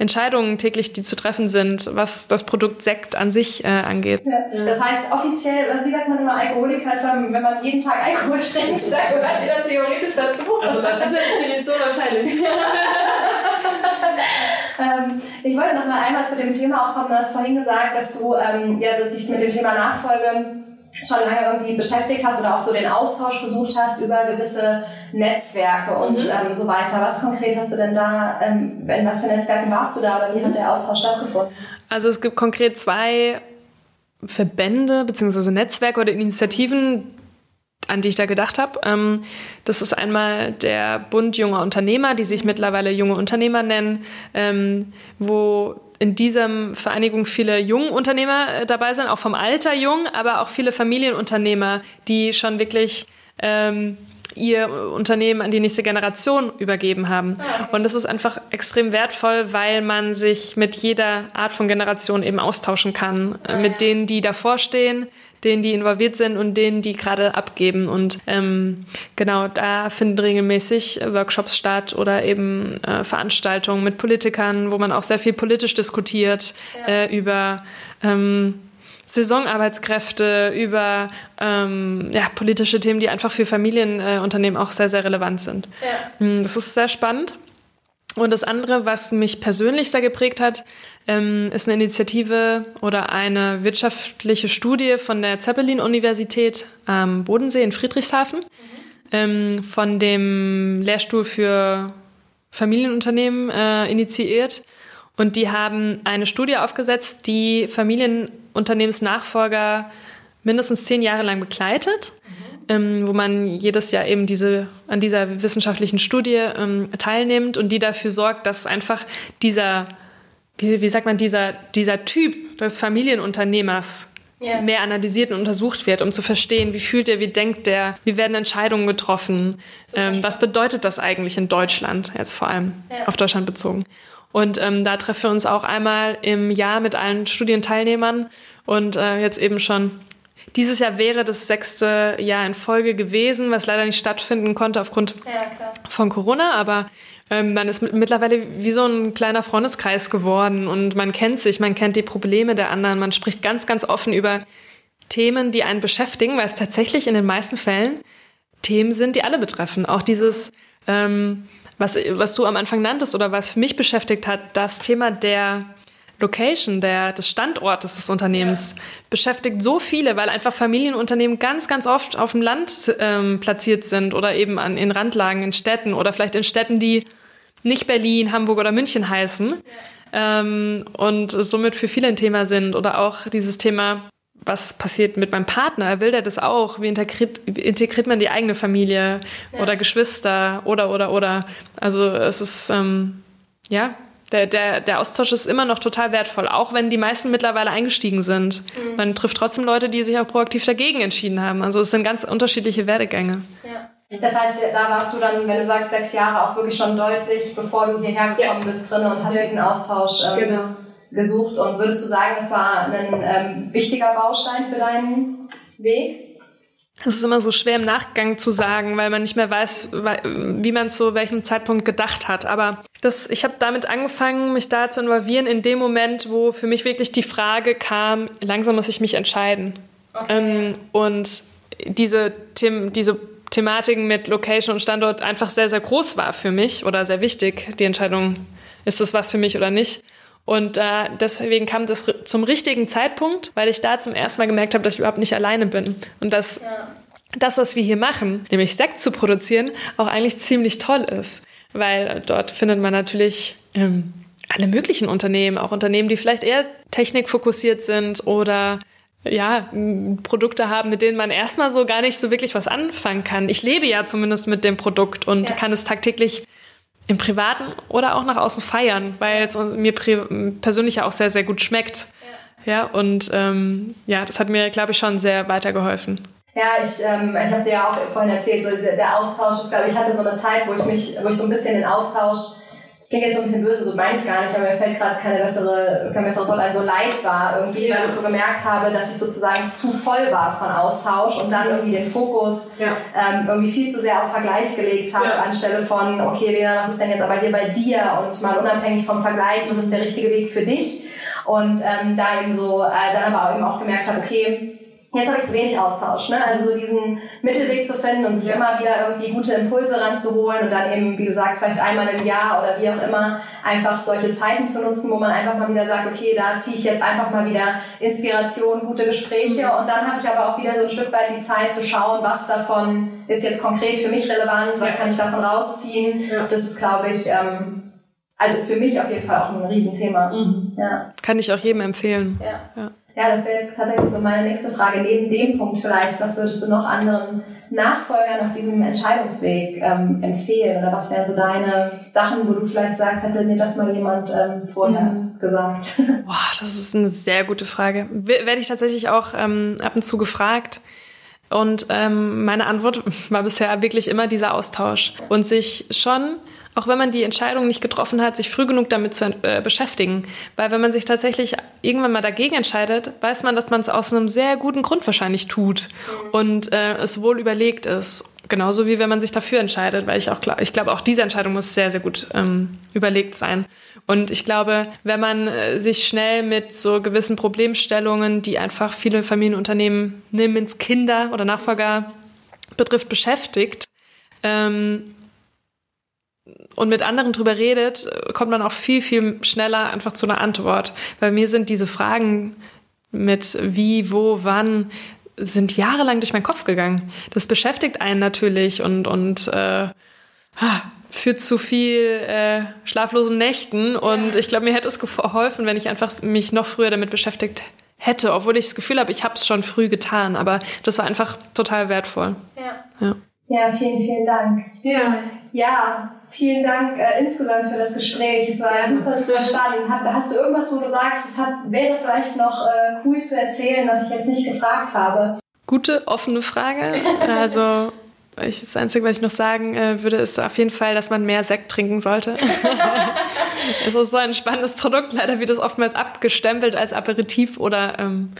Entscheidungen täglich, die zu treffen sind, was das Produkt Sekt an sich äh, angeht. Ja. Das heißt, offiziell, wie sagt man immer, Alkoholiker ist, wenn man jeden Tag Alkohol trinkt, da gehört ihr dann theoretisch dazu. Also nach dieser Definition wahrscheinlich. ähm, ich wollte noch mal einmal zu dem Thema auch kommen. Du hast vorhin gesagt, dass du ähm, ja, so dich mit dem Thema Nachfolge schon lange irgendwie beschäftigt hast oder auch so den Austausch gesucht hast über gewisse Netzwerke und mhm. ähm, so weiter. Was konkret hast du denn da, ähm, in was für Netzwerken warst du da oder wie hat der Austausch stattgefunden? Also es gibt konkret zwei Verbände bzw. Netzwerke oder Initiativen, an die ich da gedacht habe. Ähm, das ist einmal der Bund junger Unternehmer, die sich mittlerweile junge Unternehmer nennen, ähm, wo in dieser Vereinigung viele junge Unternehmer äh, dabei sind, auch vom Alter jung, aber auch viele Familienunternehmer, die schon wirklich ähm, ihr Unternehmen an die nächste Generation übergeben haben. Ah. Und das ist einfach extrem wertvoll, weil man sich mit jeder Art von Generation eben austauschen kann. Ah, mit denen, die davor stehen, denen, die involviert sind und denen, die gerade abgeben. Und ähm, genau, da finden regelmäßig Workshops statt oder eben äh, Veranstaltungen mit Politikern, wo man auch sehr viel politisch diskutiert ja. äh, über ähm, Saisonarbeitskräfte, über ähm, ja, politische Themen, die einfach für Familienunternehmen äh, auch sehr, sehr relevant sind. Ja. Mm, das ist sehr spannend. Und das andere, was mich persönlich sehr geprägt hat, ähm, ist eine Initiative oder eine wirtschaftliche Studie von der Zeppelin-Universität am Bodensee in Friedrichshafen, mhm. von dem Lehrstuhl für Familienunternehmen äh, initiiert. Und die haben eine Studie aufgesetzt, die Familienunternehmensnachfolger mindestens zehn Jahre lang begleitet. Ähm, wo man jedes Jahr eben diese, an dieser wissenschaftlichen Studie ähm, teilnimmt und die dafür sorgt, dass einfach dieser, wie, wie sagt man, dieser, dieser Typ des Familienunternehmers Yeah. mehr analysiert und untersucht wird, um zu verstehen, wie fühlt er, wie denkt er, wie werden Entscheidungen getroffen, ähm, was bedeutet das eigentlich in Deutschland, jetzt vor allem yeah. auf Deutschland bezogen. Und ähm, da treffen wir uns auch einmal im Jahr mit allen Studienteilnehmern und äh, jetzt eben schon Dieses Jahr wäre das sechste Jahr in Folge gewesen, was leider nicht stattfinden konnte aufgrund Ja, von Corona, aber ähm, man ist mit- mittlerweile wie so ein kleiner Freundeskreis geworden und man kennt sich, man kennt die Probleme der anderen, man spricht ganz, ganz offen über Themen, die einen beschäftigen, weil es tatsächlich in den meisten Fällen Themen sind, die alle betreffen. Auch dieses, ähm, was, was du am Anfang nanntest oder was mich beschäftigt hat, das Thema der Location, der, des Standortes des Unternehmens beschäftigt so viele, weil einfach Familienunternehmen ganz, ganz oft auf dem Land ähm, platziert sind oder eben an, in Randlagen, in Städten oder vielleicht in Städten, die nicht Berlin, Hamburg oder München heißen ähm, und somit für viele ein Thema sind. Oder auch dieses Thema, was passiert mit meinem Partner? Will der das auch? Wie integriert, wie integriert man die eigene Familie oder Geschwister oder, oder, oder? Also es ist, ähm, ja, der, der, der Austausch ist immer noch total wertvoll, auch wenn die meisten mittlerweile eingestiegen sind. Man trifft trotzdem Leute, die sich auch proaktiv dagegen entschieden haben. Also es sind ganz unterschiedliche Werdegänge. Ja. Das heißt, da warst du dann, wenn du sagst sechs Jahre, auch wirklich schon deutlich, bevor du hierher gekommen bist, drin und hast Ja. diesen Austausch ähm, Genau. gesucht. Und würdest du sagen, das war ein ähm, wichtiger Baustein für deinen Weg? Es ist immer so schwer im Nachgang zu sagen, weil man nicht mehr weiß, wie man zu welchem Zeitpunkt gedacht hat. Aber das, ich habe damit angefangen, mich da zu involvieren in dem Moment, wo für mich wirklich die Frage kam, langsam muss ich mich entscheiden. Ähm, und diese, Them diese Thematiken mit Location und Standort einfach sehr, sehr groß war für mich oder sehr wichtig. Die Entscheidung, ist es was für mich oder nicht. Und äh, deswegen kam das zum richtigen Zeitpunkt, weil ich da zum ersten Mal gemerkt habe, dass ich überhaupt nicht alleine bin. Und dass das, was wir hier machen, nämlich Sekt zu produzieren, auch eigentlich ziemlich toll ist. Weil dort findet man natürlich ähm, alle möglichen Unternehmen, auch Unternehmen, die vielleicht eher technikfokussiert sind oder ja, Produkte haben, mit denen man erstmal so gar nicht so wirklich was anfangen kann. Ich lebe ja zumindest mit dem Produkt und Ja. kann es tagtäglich im Privaten oder auch nach außen feiern, weil es mir persönlich ja auch sehr, sehr gut schmeckt. Ja, und ähm, ja, das hat mir, glaube ich, schon sehr weitergeholfen. Ja, ich, ähm, ich habe dir ja auch vorhin erzählt, so der, der Austausch, ich glaube, ich hatte so eine Zeit, wo ich mich, wo ich so ein bisschen den Austausch, klingt jetzt so ein bisschen böse, so meins gar nicht, aber mir fällt gerade keine bessere, kein besseres Wort ein, so leid war irgendwie, weil ich so gemerkt habe, dass ich sozusagen zu voll war von Austausch und dann irgendwie den Fokus Ja. ähm, irgendwie viel zu sehr auf Vergleich gelegt habe, Ja. anstelle von, okay, Lena, was ist denn jetzt aber hier bei dir und mal unabhängig vom Vergleich, was ist der richtige Weg für dich? Und ähm, da eben so, äh, dann aber eben auch gemerkt habe, okay, jetzt habe ich zu wenig Austausch, ne? Also so diesen Mittelweg zu finden und sich immer wieder irgendwie gute Impulse ranzuholen und dann eben, wie du sagst, vielleicht einmal im Jahr oder wie auch immer, einfach solche Zeiten zu nutzen, wo man einfach mal wieder sagt, okay, da ziehe ich jetzt einfach mal wieder Inspiration, gute Gespräche und dann habe ich aber auch wieder so ein Stück weit die Zeit zu schauen, was davon ist jetzt konkret für mich relevant, was Ja. kann ich davon rausziehen. Ja. Das ist, glaube ich, ähm, also ist für mich auf jeden Fall auch ein Riesenthema. Ja. Kann ich auch jedem empfehlen. Ja. Ja. Ja, das wäre jetzt tatsächlich so meine nächste Frage. Neben dem Punkt vielleicht, was würdest du noch anderen Nachfolgern auf diesem Entscheidungsweg ähm, empfehlen? Oder was wären so deine Sachen, wo du vielleicht sagst, hätte mir das mal jemand ähm, vorher gesagt? Boah, das ist eine sehr gute Frage. Werde ich tatsächlich auch ähm, ab und zu gefragt. Und ähm, meine Antwort war bisher wirklich immer dieser Austausch. Und sich schon, auch wenn man die Entscheidung nicht getroffen hat, sich früh genug damit zu äh, beschäftigen. Weil wenn man sich tatsächlich irgendwann mal dagegen entscheidet, weiß man, dass man es aus einem sehr guten Grund wahrscheinlich tut und äh, es wohl überlegt ist. Genauso wie wenn man sich dafür entscheidet, weil ich auch klar, ich glaube, auch diese Entscheidung muss sehr, sehr gut ähm, überlegt sein. Und ich glaube, wenn man äh, sich schnell mit so gewissen Problemstellungen, die einfach viele Familienunternehmen, nimm ins Kinder- oder Nachfolger betrifft, beschäftigt, ähm, und mit anderen drüber redet, äh, kommt man auch viel, viel schneller einfach zu einer Antwort. Bei mir sind diese Fragen mit wie, wo, wann, sind jahrelang durch meinen Kopf gegangen. Das beschäftigt einen natürlich und, und äh, ah, führt zu viel äh, schlaflosen Nächten. Und ich glaube, mir hätte es geholfen, wenn ich einfach mich noch früher damit beschäftigt hätte, obwohl ich das Gefühl habe, ich habe es schon früh getan. Aber das war einfach total wertvoll. Ja. Ja. Ja, vielen, vielen Dank. Ja. Ja, vielen Dank äh, insgesamt für das Gespräch. Es war super, super spannend. Hat, hast du irgendwas, wo du sagst, es hat, wäre vielleicht noch äh, cool zu erzählen, was ich jetzt nicht gefragt habe? Gute, offene Frage. Also ich, das Einzige, was ich noch sagen äh, würde, ist auf jeden Fall, dass man mehr Sekt trinken sollte. es ist so ein spannendes Produkt. Leider wird es oftmals abgestempelt als Aperitif oder ähm,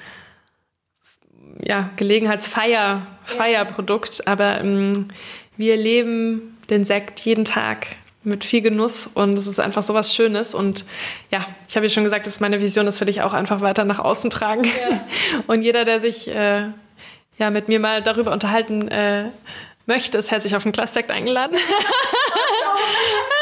ja, Gelegenheitsfeier, Feierprodukt, aber ähm, wir leben den Sekt jeden Tag mit viel Genuss und es ist einfach so was Schönes. Und ja, ich habe ja schon gesagt, das ist meine Vision, das will ich auch einfach weiter nach außen tragen. Ja. Und jeder, der sich äh, ja, mit mir mal darüber unterhalten äh, möchte, ist herzlich auf den Klassekt eingeladen.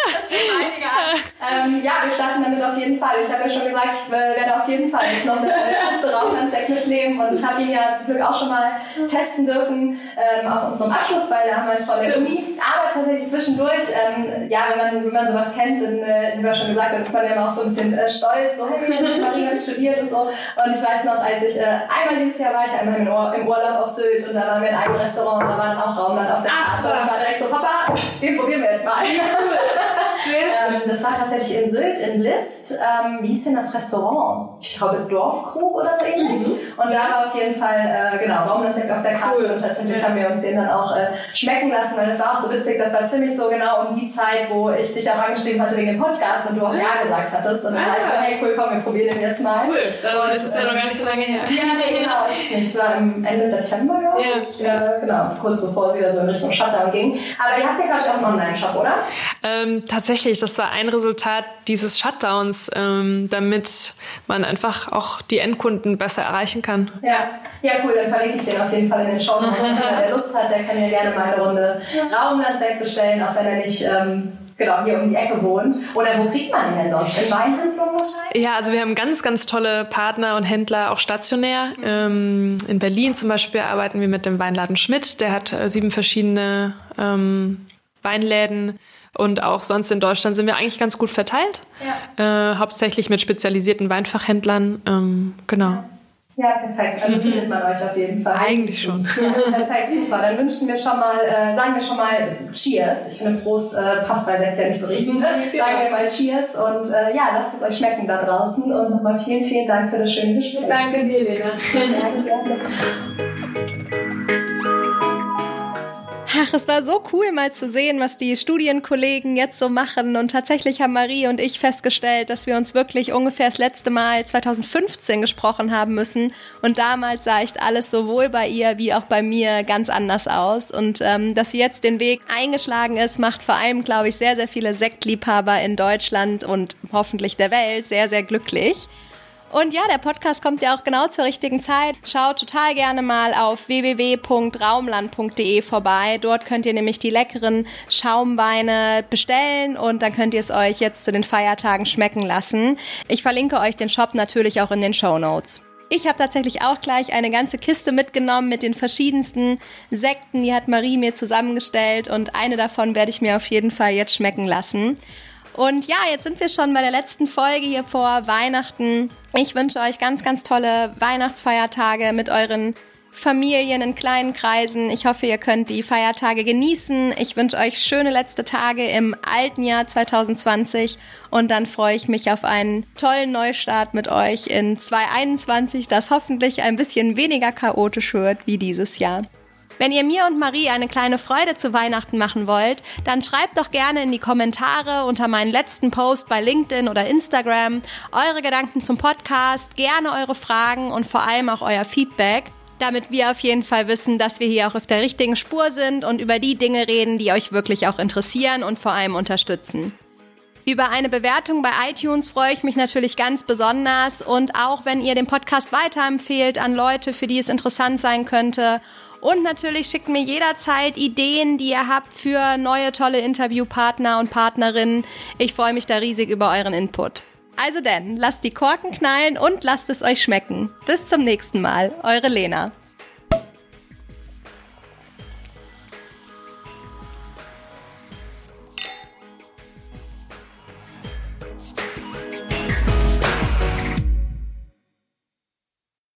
ähm, ja, wir starten damit auf jeden Fall. Ich habe ja schon gesagt, ich werde auf jeden Fall jetzt noch eine erste Raumlandsekt mitnehmen und ich habe ihn ja zum Glück auch schon mal testen dürfen ähm, auf unserem Abschlussball damals von der Uni. Aber tatsächlich zwischendurch, ähm, ja, wenn man, wenn man sowas kennt, dann, äh, habe ja schon gesagt, dann ist man ja immer auch so ein bisschen äh, stolz, so, hey, Marie habe ich studiert und so. Und ich weiß noch, als ich äh, einmal dieses Jahr war, ich einmal im, Ur im Urlaub auf Sylt und da waren wir in einem Restaurant und da war dann auch Raumland auf der Karte. Und ich war direkt so, Papa, den probieren wir jetzt mal. Ähm, das war tatsächlich in Sylt, in List. Ähm, wie hieß denn das Restaurant? Ich glaube Dorfkrug oder so ähnlich. Mhm. Und da war auf jeden Fall, äh, genau, Raumlandsekt auf der Karte cool. und tatsächlich ja. haben wir uns den dann auch äh, schmecken lassen, weil das war auch so witzig, das war ziemlich so genau um die Zeit, wo ich dich auch angeschrieben hatte wegen dem Podcast und du auch Ja gesagt hattest. Und dann ah. war ich so, hey cool, komm, wir probieren den jetzt mal. Cool, und, das ist ja noch gar nicht so lange her. Ja, nee, genau, ist es nicht. Es war im Ende September, glaube ich. Ja. Äh, genau, kurz bevor es wieder so in Richtung Shutdown ging. Aber ihr habt ja, glaube ich, auch einen Online-Shop, oder? Ähm, tatsächlich, das war ein Resultat dieses Shutdowns, ähm, damit man einfach auch die Endkunden besser erreichen kann. Ja, ja cool, dann verlinke ich den auf jeden Fall in den Show Notes. Wer Lust hat, der kann ja gerne mal eine Runde Raumlandsekt bestellen, auch wenn er nicht ähm, genau hier um die Ecke wohnt. Oder wo kriegt man ihn denn sonst? In Weinhandlungen wahrscheinlich? Ja, also wir haben ganz, ganz tolle Partner und Händler, auch stationär. Mhm. Ähm, in Berlin zum Beispiel arbeiten wir mit dem Weinladen Schmidt. Der hat äh, sieben verschiedene ähm, Weinläden. Und auch sonst in Deutschland sind wir eigentlich ganz gut verteilt. Ja. Äh, hauptsächlich mit spezialisierten Weinfachhändlern. Ähm, genau. Ja, perfekt. Also findet man euch auf jeden Fall. Eigentlich schon. Ja, perfekt, super. Dann wünschen wir schon mal, äh, sagen wir schon mal Cheers. Ich finde Prost äh, passt bei Sekt ja nicht so richtig. Ne? Sagen wir mal Cheers und äh, ja, lasst es euch schmecken da draußen. Und nochmal vielen, vielen Dank für das schöne Gespräch. Danke dir, Lena. Gerne, gerne. Ach, es war so cool mal zu sehen, was die Studienkollegen jetzt so machen. Und tatsächlich haben Marie und ich festgestellt, dass wir uns wirklich ungefähr das letzte Mal 2015 gesprochen haben müssen. Und damals sah echt alles sowohl bei ihr wie auch bei mir ganz anders aus. Und ähm, dass sie jetzt den Weg eingeschlagen ist, macht vor allem, glaube ich, sehr, sehr viele Sektliebhaber in Deutschland und hoffentlich der Welt sehr, sehr glücklich. Und ja, der Podcast kommt ja auch genau zur richtigen Zeit. Schaut total gerne mal auf www.raumland.de vorbei. Dort könnt ihr nämlich die leckeren Schaumweine bestellen und dann könnt ihr es euch jetzt zu den Feiertagen schmecken lassen. Ich verlinke euch den Shop natürlich auch in den Show Notes. Ich habe tatsächlich auch gleich eine ganze Kiste mitgenommen mit den verschiedensten Sekten. Die hat Marie mir zusammengestellt und eine davon werde ich mir auf jeden Fall jetzt schmecken lassen. Und ja, jetzt sind wir schon bei der letzten Folge hier vor Weihnachten. Ich wünsche euch ganz, ganz tolle Weihnachtsfeiertage mit euren Familien in kleinen Kreisen. Ich hoffe, ihr könnt die Feiertage genießen. Ich wünsche euch schöne letzte Tage im alten Jahr 2020 und dann freue ich mich auf einen tollen Neustart mit euch in 2021, das hoffentlich ein bisschen weniger chaotisch wird wie dieses Jahr. Wenn ihr mir und Marie eine kleine Freude zu Weihnachten machen wollt, dann schreibt doch gerne in die Kommentare unter meinen letzten Post bei LinkedIn oder Instagram eure Gedanken zum Podcast, gerne eure Fragen und vor allem auch euer Feedback damit wir auf jeden Fall wissen, dass wir hier auch auf der richtigen Spur sind und über die Dinge reden, die euch wirklich auch interessieren und vor allem unterstützen. Über eine Bewertung bei iTunes freue ich mich natürlich ganz besonders und auch wenn ihr den Podcast weiterempfehlt an Leute, für die es interessant sein könnte und natürlich schickt mir jederzeit Ideen, die ihr habt für neue tolle Interviewpartner und Partnerinnen. Ich freue mich da riesig über euren Input. Also denn, lasst die Korken knallen und lasst es euch schmecken. Bis zum nächsten Mal, eure Lena.